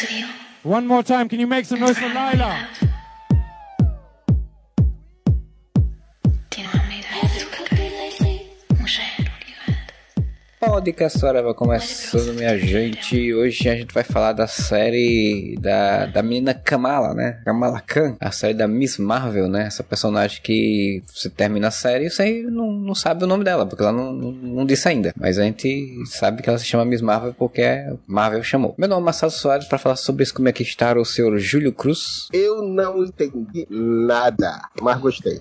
because of you. One more time, can you make some noise for Lila? Podcast Forever começando, minha gente. Hoje a gente vai falar da série da, da menina Kamala, né? Kamala Khan, a série da Miss Marvel, né? Essa personagem que você termina a série e você não, não sabe o nome dela, porque ela não, não, não disse ainda. Mas a gente sabe que ela se chama Miss Marvel porque a Marvel chamou. Meu nome é Marcelo Soares para falar sobre isso, como é que está o senhor Júlio Cruz. Eu não entendi nada, mas gostei.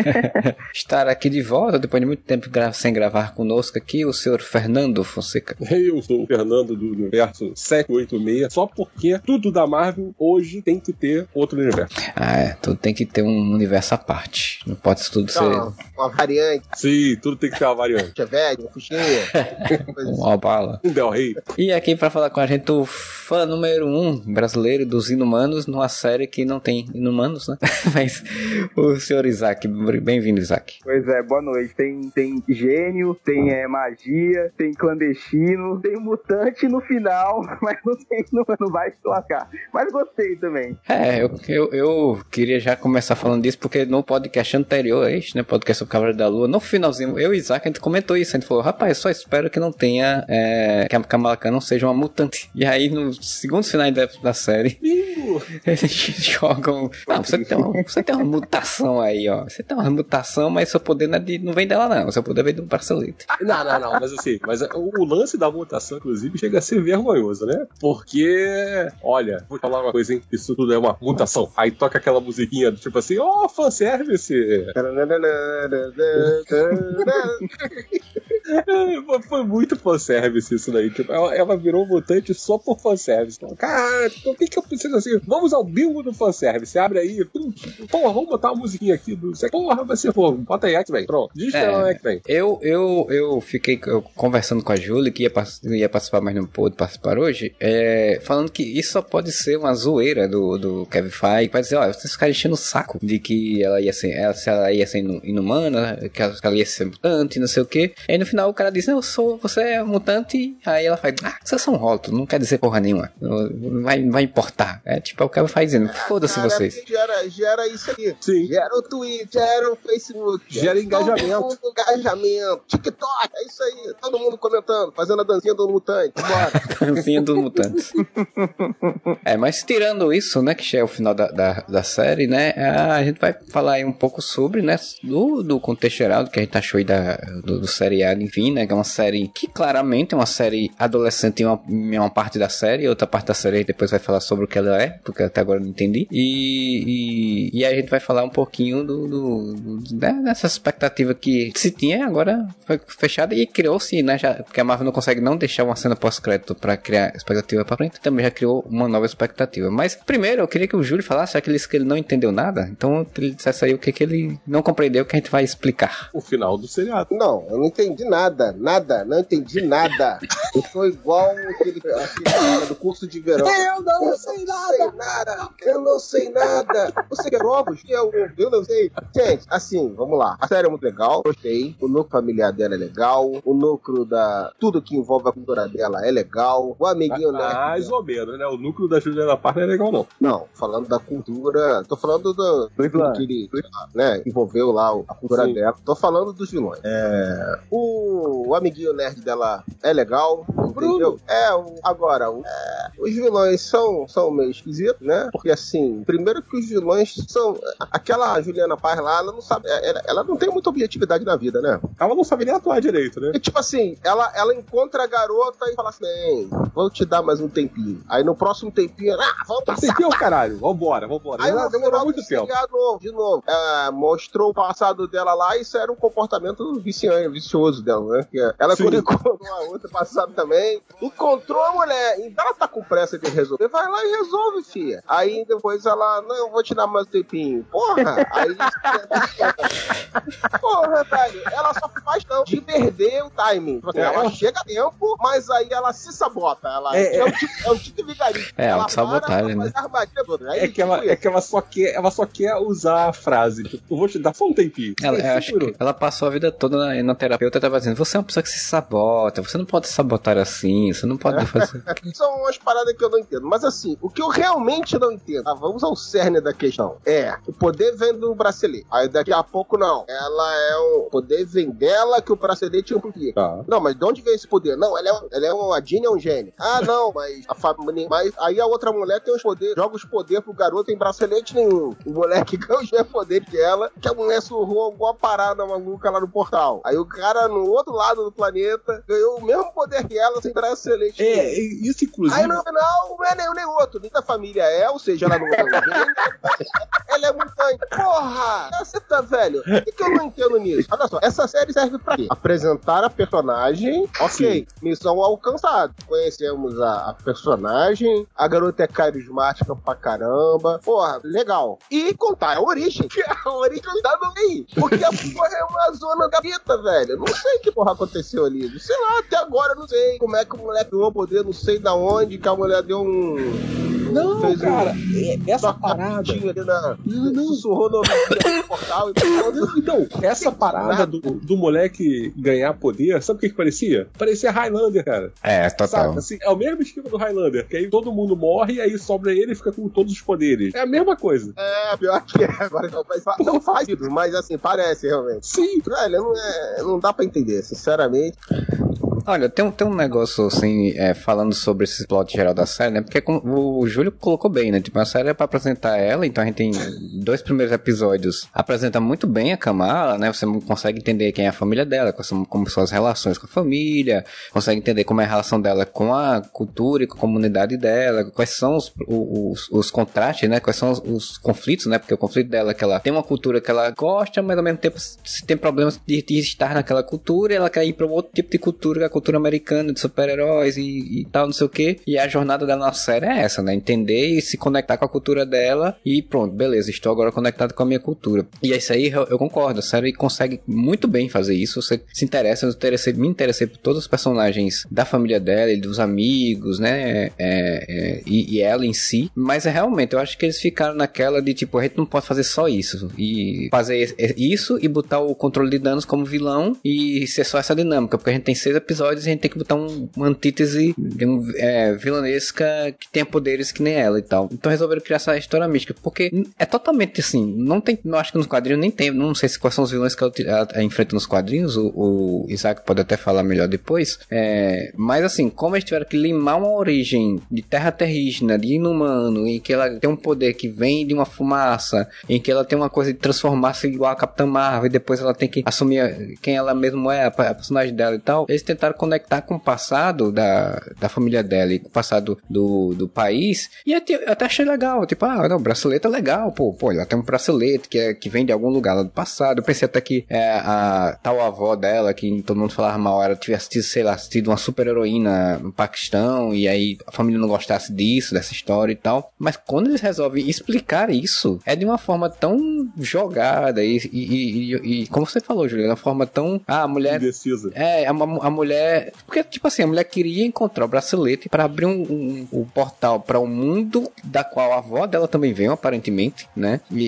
Estar aqui de volta depois de muito tempo sem gravar conosco aqui, o senhor Fernando Fonseca. Eu sou o Fernando do universo 786, só porque tudo da Marvel hoje tem que ter outro universo. Ah, é, tudo tem que ter um universo à parte. Não pode tudo ser Então, uma variante, Sim, tudo tem que ter uma variante. chevette, uma assim. uma bala. Um Del Rey. E aqui pra falar com a gente o fã número um brasileiro dos Inumanos, numa série que não tem Inumanos, né? Mas o senhor Isaac, bem-vindo, Isaac. Pois é, boa noite. Tem, tem gênio, tem é, magia, tem clandestino, tem mutante no final, mas não, tem, não, não vai se lascar. Mas gostei também. É, eu, eu, eu queria já começar falando disso, porque no podcast anterior a este, né, podcast sobre Cavaleiro da Lua, no finalzinho, eu e Isaac, a gente comentou isso, a gente falou, rapaz, só espero que não tenha, é, que a Kamala Khan não seja uma mutante. E aí, no segundo final da, da série, eles jogam, não, você tem, uma, você tem uma mutação aí, ó, você tem uma mutação, mas seu poder não, é de, não vem dela não, seu poder vem do bracelete. Não, não, não, mas assim, mas o o lance da mutação, inclusive, chega a ser vergonhoso, né? Porque, olha, vou te falar uma coisa, hein? Isso tudo é uma mutação. Aí toca aquela musiquinha do tipo assim, ó, oh, fanservice! É, foi- muito fanservice isso daí. Tipo, ela, ela virou mutante só por fanservice. Então, cara, o que, que eu preciso assim? Vamos ao bingo do fanservice. Abre aí. Pum, Porra, vamos botar uma musiquinha aqui. Do... Porra, vai ser fogo. Bota aí, X-Men. Pronto. Diz que É. é o X-Men. Eu, eu, eu fiquei eu, conversando com a Júlia, que ia, ia participar, mas não pôde participar hoje, é, falando que isso só pode ser uma zoeira do, do Kevin Feige, vai dizer, ó, vocês ficaram enchendo o saco de que ela ia ser, ela, se ela ia ser inu- inumana, que ela, que ela ia ser mutante, não sei o que. Aí no final o cara diz, não, eu sou, você é mutante, aí ela faz, ah, vocês são rótulos, não quer dizer porra nenhuma, não vai, não vai importar. É tipo, é o Kevin Feige dizendo, foda-se vocês. Gera, gera isso aqui. Sim. Gera o Twitter, gera o Facebook. Gera engajamento. Engajamento. TikTok, é isso aí. Todo mundo comentando, fazendo a dancinha do mutante. Bora. Dancinha dos mutantes. é, mas tirando isso, né, que já é o final da, da, da série, né, a gente vai falar aí um pouco sobre, né, do, do contexto geral, do que a gente achou aí da, do, do seriado, enfim, né, que é uma série que claramente é uma série adolescente em uma, em uma parte da série, outra parte da série depois vai falar sobre o que ela é, porque até agora não entendi, e, e, e a gente vai falar um pouquinho do, do, do- né, dessa expectativa que se tinha, agora foi fechada e criou-se, né, já, porque a Marvel não consegue não deixar uma cena pós-crédito pra criar expectativa pra frente, também já criou uma nova expectativa. Mas primeiro eu queria que o Júlio falasse, já que ele disse que ele não entendeu nada, então ele dissesse aí o que, que ele não compreendeu que a gente vai explicar. O final do seriado. Não, eu não entendi nada. Nada. Não entendi nada. Eu sou igual aquele, aquele cara do curso de verão. Eu não sei nada. Eu não sei nada. Você quer ovos? Eu, eu não sei. Gente, assim, vamos lá. A série é muito legal. Gostei. O núcleo familiar dela é legal. O núcleo da... Tudo que envolve a cultura dela é legal. O amiguinho nerd Mais dela- ou menos, né? O núcleo da Juliana Parra não é legal, não. Não, falando da cultura. Tô falando do, Do Islã. que ele né, envolveu lá a cultura Sim. dela. Tô falando dos vilões. É, o, o amiguinho nerd dela é legal, entendeu? É, o- agora, o- é, os vilões são, são meio esquisitos, né? Porque assim, primeiro que os vilões são. Aquela Juliana Paz lá, ela não sabe. Ela, ela não tem muita objetividade na vida, né? Ela não sabe nem atuar direito, né? E tipo assim, ela, ela encontra a garota e fala assim: "Bem, vou te dar mais um tempinho. Aí no próximo tempinho, ah, vamos Tá passar. sem o caralho. Vambora, vambora. Aí Ela demorou muito tempo. seriado, novo, de novo, é, mostrou o passado dela lá e isso era um comportamento viciante, vicioso dela, né? Que ela Sim. quando encontrou a outra passado também, encontrou a mulher, então ela tá com pressa de resolver, vai lá e resolve, filha. Aí depois ela, não, eu vou te dar mais um tempinho. Porra! Aí. Porra, velho, ela só faz não de perder o timing. Tipo assim, É, ela chega a tempo, mas aí ela se sabota. Ela É, é, um tipo, é um tipo de vigarista. É, ela autossabotagem, para, né? Aí, É que, ela, tipo é que ela só quer, ela só quer usar a frase. Tipo, eu vou te dar só um tempinho. Ela, eu cinco acho que ela passou a vida toda na, na terapeuta tava dizendo, você é uma pessoa que se sabota, você não pode sabotar assim, você não pode fazer. São umas paradas parada que eu não entendo. Mas assim, o que eu realmente não entendo, ah, vamos ao cerne da questão. É, o poder vem do bracelete. Aí daqui a pouco não. Ela é. O poder vem dela que o bracelete é um poder. Tá. Não, mas de onde vem esse poder? Não, ela é, um- ela é uma. A Jean é um gênio. Ah, não, mas a família. Mas aí a outra mulher tem os poderes, joga os poderes pro garoto em bracelete nenhum. O moleque ganha os mesmos poderes que ela, que a mulher surrou alguma parada maluca lá no portal. Aí o cara no outro lado do planeta ganhou o mesmo poder que ela sem bracelete. nenhum. É, isso inclusive. Aí no final não é nenhum nem outro. Nem da família é, ou seja, ela não é um gênio. Ela é mutante. Porra! Você tá velho? O que, que eu não entendo nisso? Olha só, essa série serve pra quê? Apresentar a personagem. Ok, missão alcançada. Conhecemos a, a personagem, a garota é carismática pra caramba. Porra, legal. E contar a origem. Que a origem tá no meio. Porque a porra é uma zona da vida, velho. Não sei o que porra aconteceu ali. Sei lá, até agora não sei como é que o moleque ganhou poder, não sei da onde, que a mulher deu um. Não, fez um- cara, é- essa parada. ali na. Não, não. Sussurrou no portal e tudo. Então, essa parada do, do moleque ganhar poder, sabe o que, que parecia? Parecia Highlander, cara. É, total. Sabe? Assim, é o mesmo esquema do Highlander, que aí todo mundo morre e aí sobra ele e fica com todos os poderes. É a mesma coisa. É, pior que é. Agora não faz, não faz sentido, mas assim, parece realmente. Sim. Velho, não, é, não dá pra entender, sinceramente. Olha, tem, um- tem um negócio assim, é, falando sobre esse plot geral da série, né? Porque o Júlio colocou bem, né? Tipo, a série é pra apresentar ela, então a gente tem dois primeiros episódios. Apresenta muito bem a Kamala, né? Você consegue entender quem é a família dela, como são as relações com a família, consegue entender como é a relação dela com a cultura e com a comunidade dela, quais são os, os, os contrastes, né? Quais são os, os conflitos, né? Porque o conflito dela é que ela tem uma cultura que ela gosta, mas ao mesmo tempo se tem problemas de, de estar naquela cultura ela quer ir para um outro tipo de cultura, que cultura americana, de super-heróis e, e tal, não sei o que. E a jornada dela na série é essa, né? Entender e se conectar com a cultura dela e pronto, beleza, estou agora conectado com a minha cultura. E é isso aí, eu, eu concordo, a série consegue muito bem fazer isso. Você se interessa, eu interessei- me interessei por todos os personagens da família dela e dos amigos, né? É, é, e, e ela em si. Mas é realmente, eu acho que eles ficaram naquela de tipo, a gente não pode fazer só isso. E fazer isso e botar o controle de danos como vilão e ser só essa dinâmica. Porque a gente tem seis episódios e a gente tem que botar um, uma antítese um, é, vilanesca que tenha poderes que nem ela e tal. Então resolveram criar essa história mística. Porque é totalmente assim, não tem. Não acho que nos quadrinhos nem tem. Não sei se quais são os vilões que ela, ela, ela enfrenta nos quadrinhos. O, o Isaac pode até falar melhor depois. É, mas assim, como eles tiveram que limar uma origem de terra terrígena, de inumano, em que ela tem um poder que vem de uma fumaça, em que ela tem uma coisa de transformar-se igual a Capitã Marvel, e depois ela tem que assumir quem ela mesma é, a personagem dela e tal. Eles tentaram conectar com o passado da, da família dela e com o passado do, do país. E eu, eu até achei legal. Tipo, ah, não, bracelete é legal, pô. Pô, ela tem um bracelete que, é, que vem de algum lugar lá do passado. Eu pensei até que é, a tal avó dela, que todo mundo falava mal, ela tivesse tido, sei lá, sido uma super heroína no Paquistão. E aí a família não gostasse disso, dessa história e tal. Mas quando eles resolvem explicar isso, é de uma forma tão jogada e, e, e, e- e como você falou, Juliana, uma forma tão. Ah, a mulher Indecisa. é, a, a mulher. Porque, tipo assim, a mulher queria encontrar o bracelete para abrir um, um, um portal para um mundo da qual a avó dela também veio, aparentemente, né? E,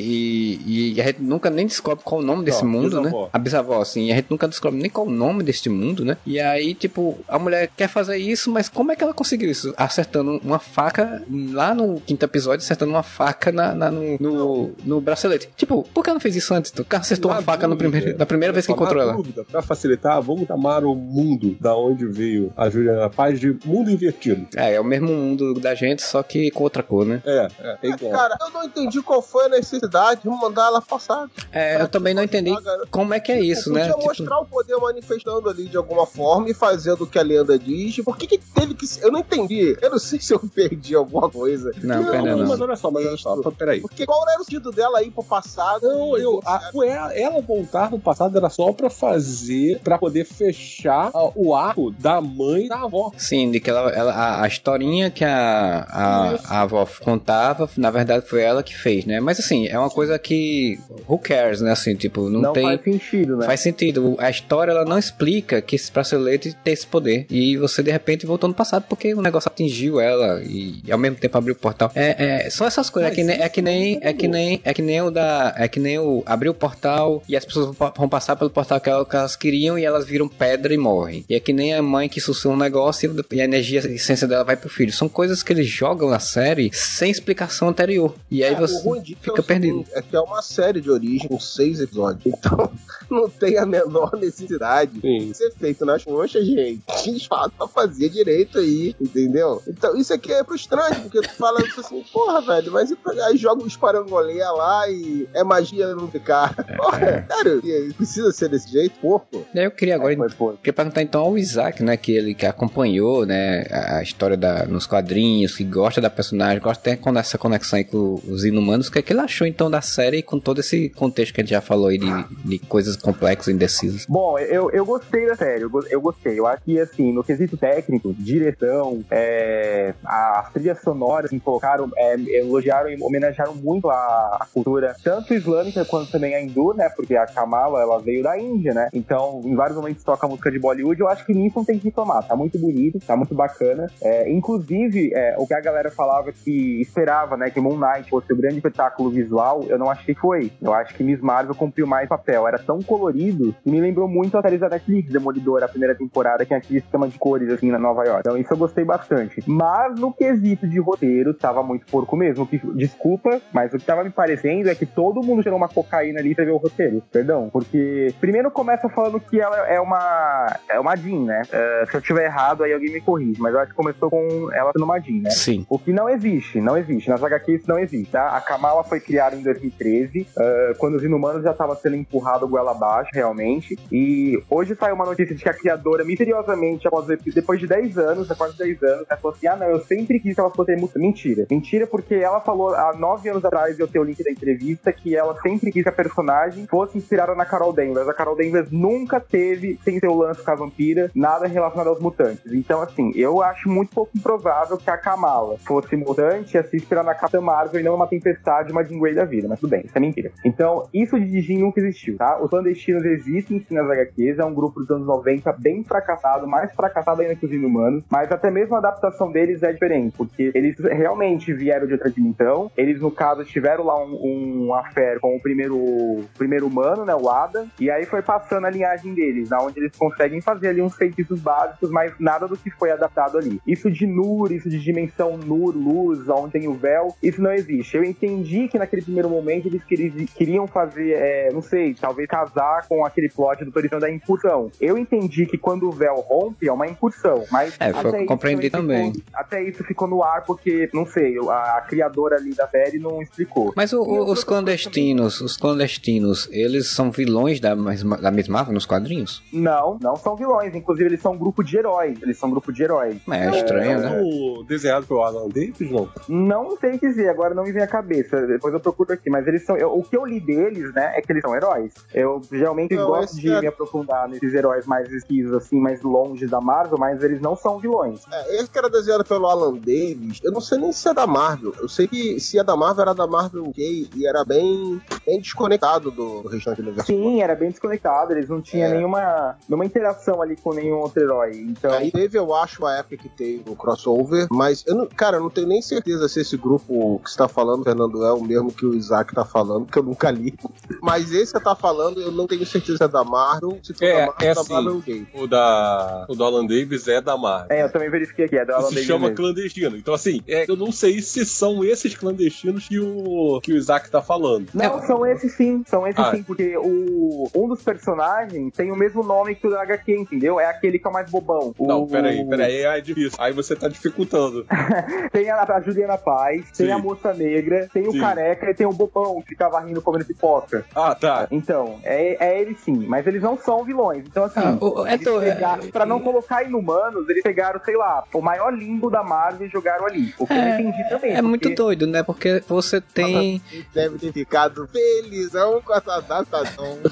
e- e a gente nunca nem descobre qual o nome desse Não, mundo, bisavó. né? A bisavó, assim. E a gente nunca descobre nem qual o nome deste mundo, né? E aí, tipo, a mulher quer fazer isso, mas como é que ela conseguiu isso? Acertando uma faca lá no quinto episódio, acertando uma faca na, na- no, no, no bracelete. Tipo, por que ela não fez isso antes? Porque ela acertou Na uma faca no dúvida, primeiro, na primeira vez que encontrou ela. dúvida, pra facilitar, vamos chamar o mundo da onde veio a Juliana Paz de mundo invertido. É, é o mesmo mundo da gente, só que com outra cor, né? É, é, é igual. Cara, eu não entendi qual foi a necessidade de mandar ela passar. É, eu também não entendi como é que é isso, né? Podia Tipo, mostrar o poder manifestando ali de alguma forma e fazendo o que a lenda diz. Por que, que teve que. Eu não entendi. Eu não sei se eu perdi alguma coisa. não, pera mas não. olha só, mas olha só, peraí. Porque qual era o sentido dela ir pro passado? Não, eu, a, ela, ela voltar no passado era só pra fazer, pra poder fechar a- o arco da mãe da avó. Sim, de que ela, ela- a, a historinha que a, a, a avó contava, na verdade foi ela que fez, né? Mas assim, é uma coisa que. Who cares, né? Assim, tipo, não, Não tem. faz sentido, né? Faz sentido. A história ela não explica que esse bracelete tem esse poder. E você de repente voltou no passado porque o negócio atingiu ela e, e ao mesmo tempo abriu o portal. É, é só essas coisas. É que, nem, é que nem é que nem é que nem o da é que nem o abrir o portal e as pessoas vão pa- vão passar pelo portal que elas, que elas queriam e elas viram pedra e morrem. E é que nem a mãe que sussurra um negócio e- a energia, a essência dela vai pro filho. São coisas que eles jogam na série sem explicação anterior. E aí É, você fica é perdido. seguinte, É que é uma série de origem com seis episódios. Então, não tem a menor necessidade Sim. de ser feito nas conchas, gente. Eles falam pra fazer direito aí, entendeu? Então, isso aqui é frustrante, porque tu fala assim, porra, velho, mas e aí joga os parangoleia lá e é magia não ficar. Porra, sério, e- precisa ser desse jeito, porco? Aí eu queria agora Foi, foi. Queria perguntar então ao Isaac, né, que ele que acompanhou, né, a história da, nos quadrinhos, que gosta da personagem, gosta até com essa conexão aí com os inumanos, o que é que ele achou então da série com todo esse contexto que a gente já falou aí de, de coisas complexas e indecisas? Bom, eu, eu gostei da série, eu, eu gostei. Eu acho que, assim, no quesito técnico, direção, é, as trilhas sonoras assim, colocaram, é, elogiaram e homenagearam muito a, a cultura, tanto islâmica quanto também a hindu, né? Porque a Kamala, ela veio da Índia, né? Então, em vários momentos toca música de Bollywood. Eu acho que nisso não tem que reclamar. Tá muito bonito, tá muito bacana. É, inclusive, é, o que a galera falava que esperava, né? Que Moon Knight fosse o grande espetáculo visual, eu não achei que foi. Eu acho que Miss Marvel cumpriu mais papel. Era tão colorido que me lembrou muito a série da Netflix, Demolidor, a primeira temporada, que é aquele sistema de cores, assim, na Nova York. Então, isso eu gostei bastante. Mas no quesito de roteiro, tava muito porco mesmo. Que, desculpa, mas o que tava me parecendo é que todo mundo tirou uma cocaína ali e escreveu o roteiro. Perdão. Porque primeiro começa falando que ela é uma. É uma Jean, né? É, se eu tiver errado, aí alguém me corrige. Mas eu acho que começou com ela sendo Jean, né? Sim. O que não existe, não existe. Nas HQs isso não existe, tá? A Kamala foi criada em 2013, ah, quando os inumanos já estavam sendo empurrados goela abaixo, realmente. E hoje saiu uma notícia de que a criadora, misteriosamente, após, depois de 10 anos, quase 10 anos, ela falou assim: ah, não, eu sempre quis que ela fosse muito. Mentira. Mentira, porque ela falou há 9 anos atrás, eu tenho o link da entrevista, que ela sempre quis que a personagem fosse inspirada na Carol Danvers. A Carol Danvers nunca teve, sem seu lance com a vampira, nada relacionado aos mutantes. Então, assim, eu acho muito pouco improvável que a Kamala fosse mutante e se inspirar na Capitã Marvel e não numa tempestade, uma Jean Grey da vida. Mas tudo bem, isso é mentira. Então, isso de Jean nunca existiu, tá? Os clandestinos existem sim nas HQs, é um grupo dos anos 90 bem fracassado, mais fracassado ainda que os inumanos, mas até mesmo a adaptação deles é diferente, porque eles realmente vieram de outra dimensão, eles, no caso, tiveram lá um, um affair com o primeiro, primeiro humano, né, o Adam, e aí foi passando a linhagem deles, na onde eles conseguem fazer ali uns feitiços básicos, mas nada do que foi adaptado ali. Isso de Nur, isso de dimensão Nur, luz, onde tem o véu, isso não existe. Eu entendi que naquele primeiro momento eles queri- queriam fazer, é, não sei, talvez casar com aquele plot do Toritão da incursão. Eu entendi que quando o véu rompe é uma incursão, mas É, foi o que até eu compreendi isso também. ficou- até isso ficou no ar porque, não sei, a, a criadora ali da série não explicou. Mas o- o- os clandestinos, os clandestinos, eles são vilões da, mesma- da Miss Marvel nos quadrinhos? Não, não são vilões. Inclusive, eles são um grupo de heróis. Eles são um grupo de heróis. É estranho, né? O desenhado pelo Alan Davis, não. Não sei dizer, agora não me vem à cabeça. Depois eu procuro aqui. Mas eles são. eu- o que eu li deles, né, é que eles são heróis. Eu geralmente Não, gosto de é- me aprofundar nesses heróis mais esquisos, assim, mais longe da Marvel, mas eles não são vilões. É, esse que era desenhado pelo Alan Davis, eu não sei nem se é da Marvel. Eu sei que se é da Marvel, era da Marvel UK e era bem, bem desconectado do, do restante do universo. Sim, era bem desconectado. Eles não tinham É. nenhuma, nenhuma interação ali com nenhum outro herói. Então. Aí teve, eu acho, a época que teve o crossover, mas eu não, cara, eu não tenho nem certeza se esse grupo que você tá falando, Fernando, é o mesmo que o Isaac tá falando, que eu nunca li. Mas esse que você tá falando, eu não tenho certeza se é da Marvel. Se for É, da Marvel, é da sim. Marvel Gay. O da, o do Alan Davis é da Marvel. É, eu também verifiquei aqui, é do Alan se Davis chama mesmo. clandestino. Então, assim, é, eu não sei se são esses clandestinos que o, que o Isaac tá falando. Não, são esses sim, são esses Ah. sim, porque o, um dos personagens tem o mesmo nome que o da HQ, entendeu? É aquele que é o mais bobão. O- Não, peraí, peraí, é difícil. Aí você tá dificultando. Tem a, a Juliana Paz, tem Sim. a moça negra, tem o Sim. careca e tem o bobão que ficava rindo comendo pipoca. Ah, tá. Então, é, é ele sim, mas eles não são vilões. Então, assim, Ah, o- é to- pegaram, pra não colocar inumanos, eles pegaram, sei lá, o maior limbo da Marvel e jogaram ali. O que eu não entendi também. É muito porque- doido, né? Porque você tem. Deve ter ficado felizão com essa adaptação.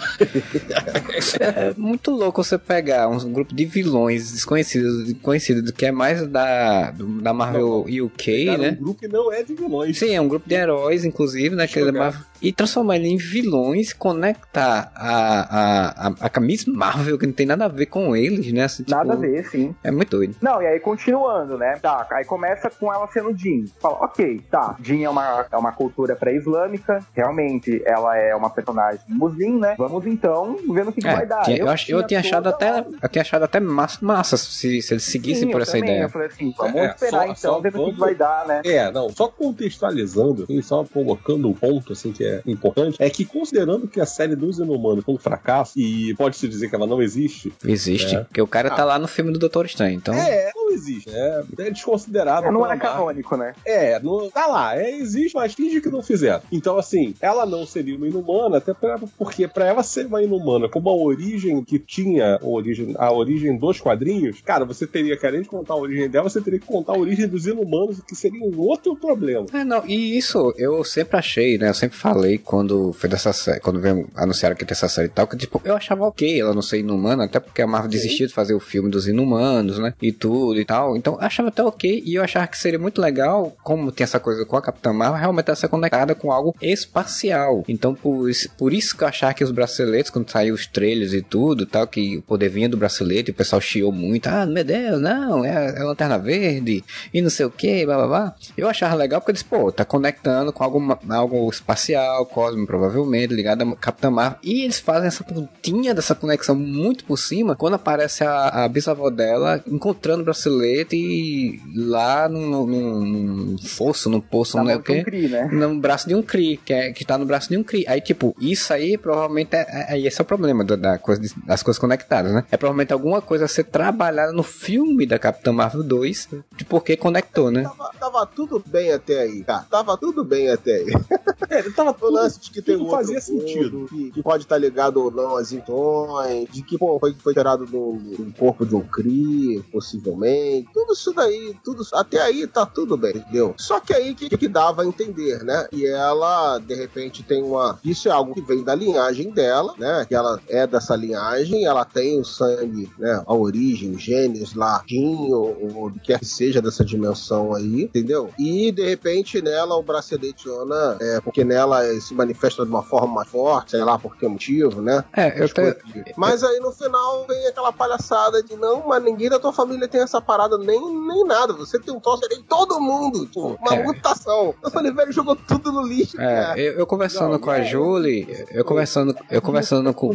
É muito louco você pegar um grupo de vilões desconhecidos, conhecidos, que é mais da, da Marvel UK, Cara, né? um grupo que não é de vilões. Sim, é um grupo de heróis, inclusive, né? Que é da. Marvel. E transformar ele em vilões, conectar a, a, a, a camisa Marvel, que não tem nada a ver com eles, né? Assim, Nada a tipo, ver, sim. É muito doido. Não, e aí continuando, né? Tá, aí começa com ela sendo Jean. Fala, ok, tá, Jean é uma, é uma cultura pré-islâmica, realmente ela é uma personagem muslim, né? Vamos então ver no que, que É, vai dar. tinha- eu, acho, eu tinha achado até, eu tinha achado até massa, massa se, se eles seguissem Sim, por eu essa também, ideia. Eu falei assim, vamos É, esperar só- então, só ver no que, vamos- que vai dar, né? É, não, só contextualizando, só colocando um ponto assim que é importante, é que considerando que a série dos Inumanos foi um fracasso e pode-se dizer que ela não existe, Existe, É. porque o cara tá lá no filme do Doutor Estranho, então... é, existe, é, é desconsiderado. Não pela é canônico, né? É, não, tá lá, é, existe, mas finge que não fizeram. Então, assim, ela não seria uma inumana, até pra, porque pra ela ser uma inumana com uma origem que tinha a origem, a origem dos quadrinhos, cara, você teria, que além de contar a origem dela, você teria que contar a origem dos inumanos, que seria um outro problema. É, não, e isso eu sempre achei, né? Eu sempre falei quando foi dessa série, quando veio, anunciaram que ia ter essa série e tal, que tipo, eu achava ok ela não ser inumana, até porque a Marvel desistiu de fazer o filme dos inumanos, né? E tudo e tal. Então eu achava até ok, e eu achava que seria muito legal, como tem essa coisa com a Capitã Marvel, realmente ser conectada com algo espacial. Então por, por isso que eu achava que os braceletes, quando saiu os trailers e tudo, tal, que o poder vinha do bracelete, o pessoal chiou muito, ah, meu Deus, não, é, é lanterna verde, e não sei o que, blá blá blá. Eu achava legal porque disse, pô, tá conectando com algo, algo espacial, cósmico, provavelmente, ligado a Capitã Marvel. E eles fazem essa pontinha dessa conexão muito por cima, quando aparece a, a bisavó dela encontrando o bracelete e lá num, num, num fosso, num poço, Na não é o de um quê? Kree, né? no braço de um Kree, que, é, que tá no braço de um Kree. Aí, tipo, isso aí provavelmente é, é, aí esse é o problema da, da coisa das coisas conectadas, né? É provavelmente alguma coisa a ser trabalhada no filme da Capitã Marvel 2, de porque conectou, né? Tava, tava tudo bem até aí, cara. Tava tudo bem até aí. É, tava O tudo, lance de que tem um fazia mundo, sentido. Que, que pode estar ligado ou não às intões, de que pô, foi, foi tirado do, do corpo de um Kree, possivelmente. Tudo isso daí, tudo até aí tá tudo bem, entendeu? Só que aí que, que dava a entender, né? E ela, de repente, tem uma. Isso é algo que vem da linhagem dela, né? Que ela é dessa linhagem, ela tem o sangue, né? A origem, os genes lá, Jin, ou, ou o que quer que seja dessa dimensão aí, entendeu? E de repente nela o bracelete Ona, é, porque nela se manifesta de uma forma mais forte, sei lá por que motivo, né? É, eu As coisas. Mas aí no final vem aquela palhaçada de não, mas ninguém da tua família tem essa parada, nem, nem nada. Você tem um troço em todo mundo. Tipo, uma É. mutação. Eu falei, velho, jogou tudo no lixo. é, cara. eu, eu conversando Não, com a é, Julie, eu conversando, eu conversando com.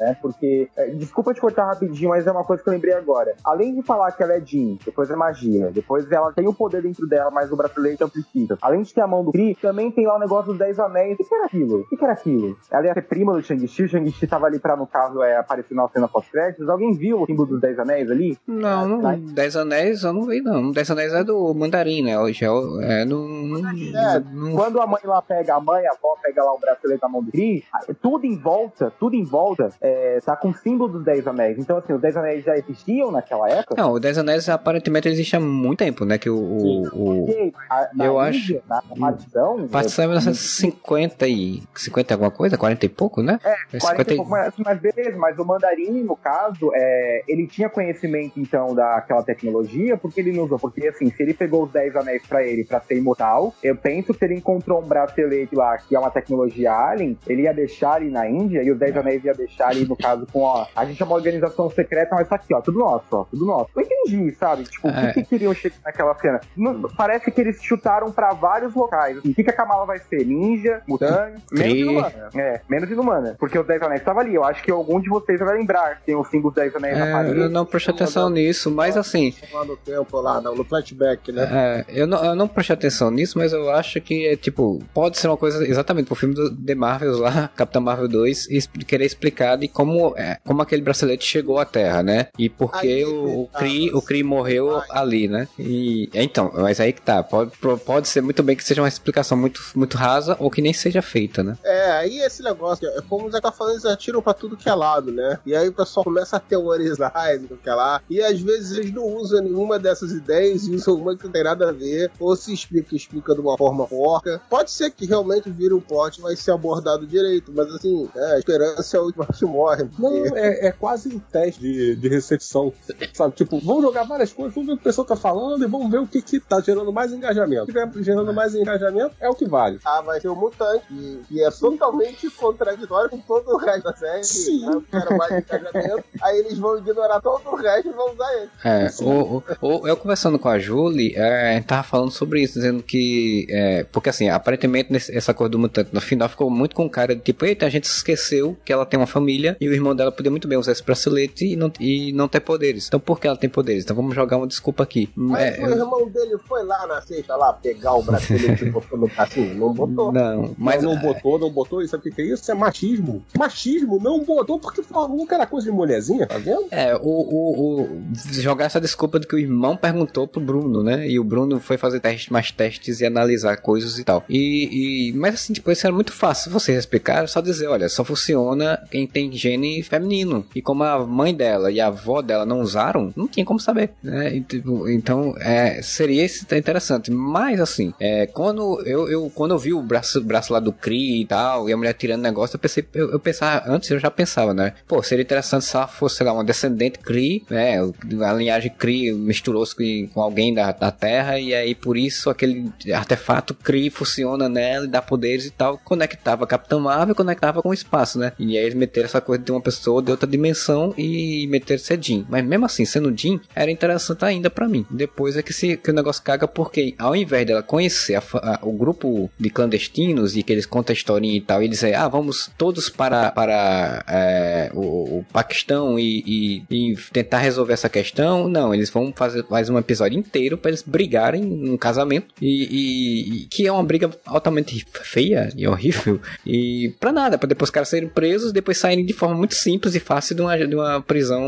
Né? Porque. é, desculpa te cortar rapidinho, mas é uma coisa que eu lembrei agora. Além de falar que ela é Jean, depois é magia, depois ela tem o poder dentro dela, mas o bracelete amplifica. Além de ter a mão do Kree, também tem lá o negócio dos 10 anéis. O que que era aquilo? O que que era aquilo? Ela ia ser prima do Shang-Chi, o Shang-Chi tava ali pra, no caso, é, aparecer na cena pós-créditos. Alguém viu o símbolo dos 10 anéis ali? Não, não, Dez Anéis eu não vi, não. Dez Anéis é do Mandarim, né? Hoje é, é no. no- É, no- quando a mãe lá pega, a mãe, a avó pega lá o bracelete na mão do Kree, tudo em volta, tudo em volta, é, tá com o símbolo dos 10 anéis. Então, assim, os 10 anéis já existiam naquela época. Não, o Dez Anéis aparentemente existe há muito tempo, né? Que o. o, o Porque a- Eu Índia, Na partição. Partição é 1950 e. 50 e alguma coisa? 40 e pouco, né? É, 40 e pouco, mas, mas beleza, mas o mandarim, no caso, é, ele tinha conhecimento, então, daquela tecnologia, porque ele não usou. Porque, assim, se ele pegou os 10 anéis pra ele pra ser imortal, eu penso que se ele encontrou um bracelete lá, que é uma tecnologia alien, ele ia deixar ali na Índia, e os 10 anéis ia deixar ali, no caso, com, ó, a gente é uma organização secreta, mas tá aqui, ó, tudo nosso, ó, tudo nosso. Eu entendi, sabe? Tipo, o É. que, que queriam chegar naquela cena? Não- parece que eles chutaram pra vários locais. Assim, o que, que a Kamala vai ser? Ninja, mutante, menos inumana. É, menos inumana. Porque os 10 anéis estavam ali. Eu acho que algum de vocês vai lembrar. Tem o símbolo dos 10 anéis na É, parede. eu não prestei atenção nisso, mas assim. Lá no tempo, lá no, no flashback, né? É, eu, não, eu não prestei atenção nisso, mas eu acho que é tipo, pode ser uma coisa exatamente pro filme do The Marvels lá, Capitão Marvel 2, e expl- querer explicar de como, é, como aquele bracelete chegou à Terra, né? E por que Aí, o, o Kree, o Kree morreu vai. ali, né? E então, mas aí que tá, pode, pode ser muito bem que seja uma explicação muito, muito rasa ou que nem seja feita, né? É, aí esse negócio, é como o Zé tá falando, eles atiram pra tudo que é lado, né? E aí o pessoal começa a teorizar e tudo que é lá. E às vezes eles não usam nenhuma dessas ideias e usam uma que não tem nada a ver. Ou se explica, explica de uma forma porca. Pode ser que realmente vire um plot e vai ser abordado direito, mas assim, é, a esperança é a última que morre. porque- Não, é, é quase um teste de, de recepção. Sabe, tipo, vamos jogar várias coisas, vamos ver o que o pessoal tá falando e vamos ver o que, que tá gerando mais engajamento. Se tiver gerando mais engajamento, é o que vale. Ah, vai ser o mutante, que, que é totalmente contraditório com todo o resto da série. Sim. Né? Eu quero mais engajamento. Aí eles vão ignorar todo o resto e vão usar ele. É, o, o- o- eu conversando com a Julie, é, a gente tava falando sobre isso, dizendo que. é, porque assim, aparentemente nesse- essa coisa do mutante no final ficou muito com cara de tipo, eita, a gente esqueceu que ela tem uma família e o irmão dela podia muito bem usar esse bracelete e não, e não ter poderes. Então por que ela tem poderes? Então vamos jogar uma desculpa aqui. Mas É, o eu- irmão dele foi lá na sexta lá pegar o bracelete e botou no passinho? Não botou. não, mas. Mas não botou, não botou, e sabe o que que é isso? Isso é machismo. Machismo não botou porque falou que era coisa de mulherzinha, tá vendo? É, o, o, o- jogar essa desculpa de que o irmão perguntou pro Bruno, né? E o Bruno foi fazer mais testes e analisar coisas e tal. E, e- mas assim, tipo, isso era muito fácil vocês explicar, só dizer, olha, só funciona quem tem gene feminino. E como a mãe dela e a avó dela não usaram, não tinha como saber, né? E, tipo, então, é, seria isso interessante. Mas assim, é, quando eu, eu quando eu vi o braço, braço lá do Kree e tal, e a mulher tirando negócio, eu pensei, eu, eu pensava, antes eu já pensava, né? Pô, seria interessante se ela fosse, sei lá, uma descendente Kree, né? A Kree misturou-se com, alguém da, da Terra, e aí por isso aquele artefato Kree funciona nela e dá poderes e tal. Conectava a Capitã Marvel conectava com o espaço, né? E aí eles meteram essa coisa de uma pessoa de outra dimensão e meteram ser Jean. Mas mesmo assim, sendo Jean, era interessante ainda pra mim. Depois é que, se, que o negócio caga, porque ao invés dela conhecer a a- o grupo de clandestinos e que eles contam a historinha e tal, e dizer, ah, vamos todos para, para é, o, o Paquistão e, e- e tentar resolver essa questão, não, eles vão fazer mais um episódio inteiro pra eles brigarem num casamento e, e- e que é uma briga altamente feia e horrível e pra nada, pra depois os caras serem presos depois saírem de forma muito simples e fácil de uma, de uma prisão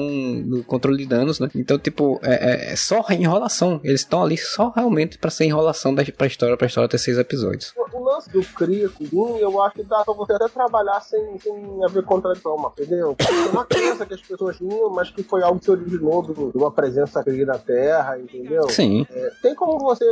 do controle de danos, né? Então, tipo, é, é- é só enrolação. Eles estão ali só realmente pra ser enrolação da, pra história, pra história ter seis episódios. O, lance do Kree com o Doom, eu acho que dá pra você até trabalhar sem, sem haver contradição, entendeu? Uma crença que as pessoas tinham, mas que foi algo que se originou de uma presença Kree na Terra, entendeu? Sim. É, tem como você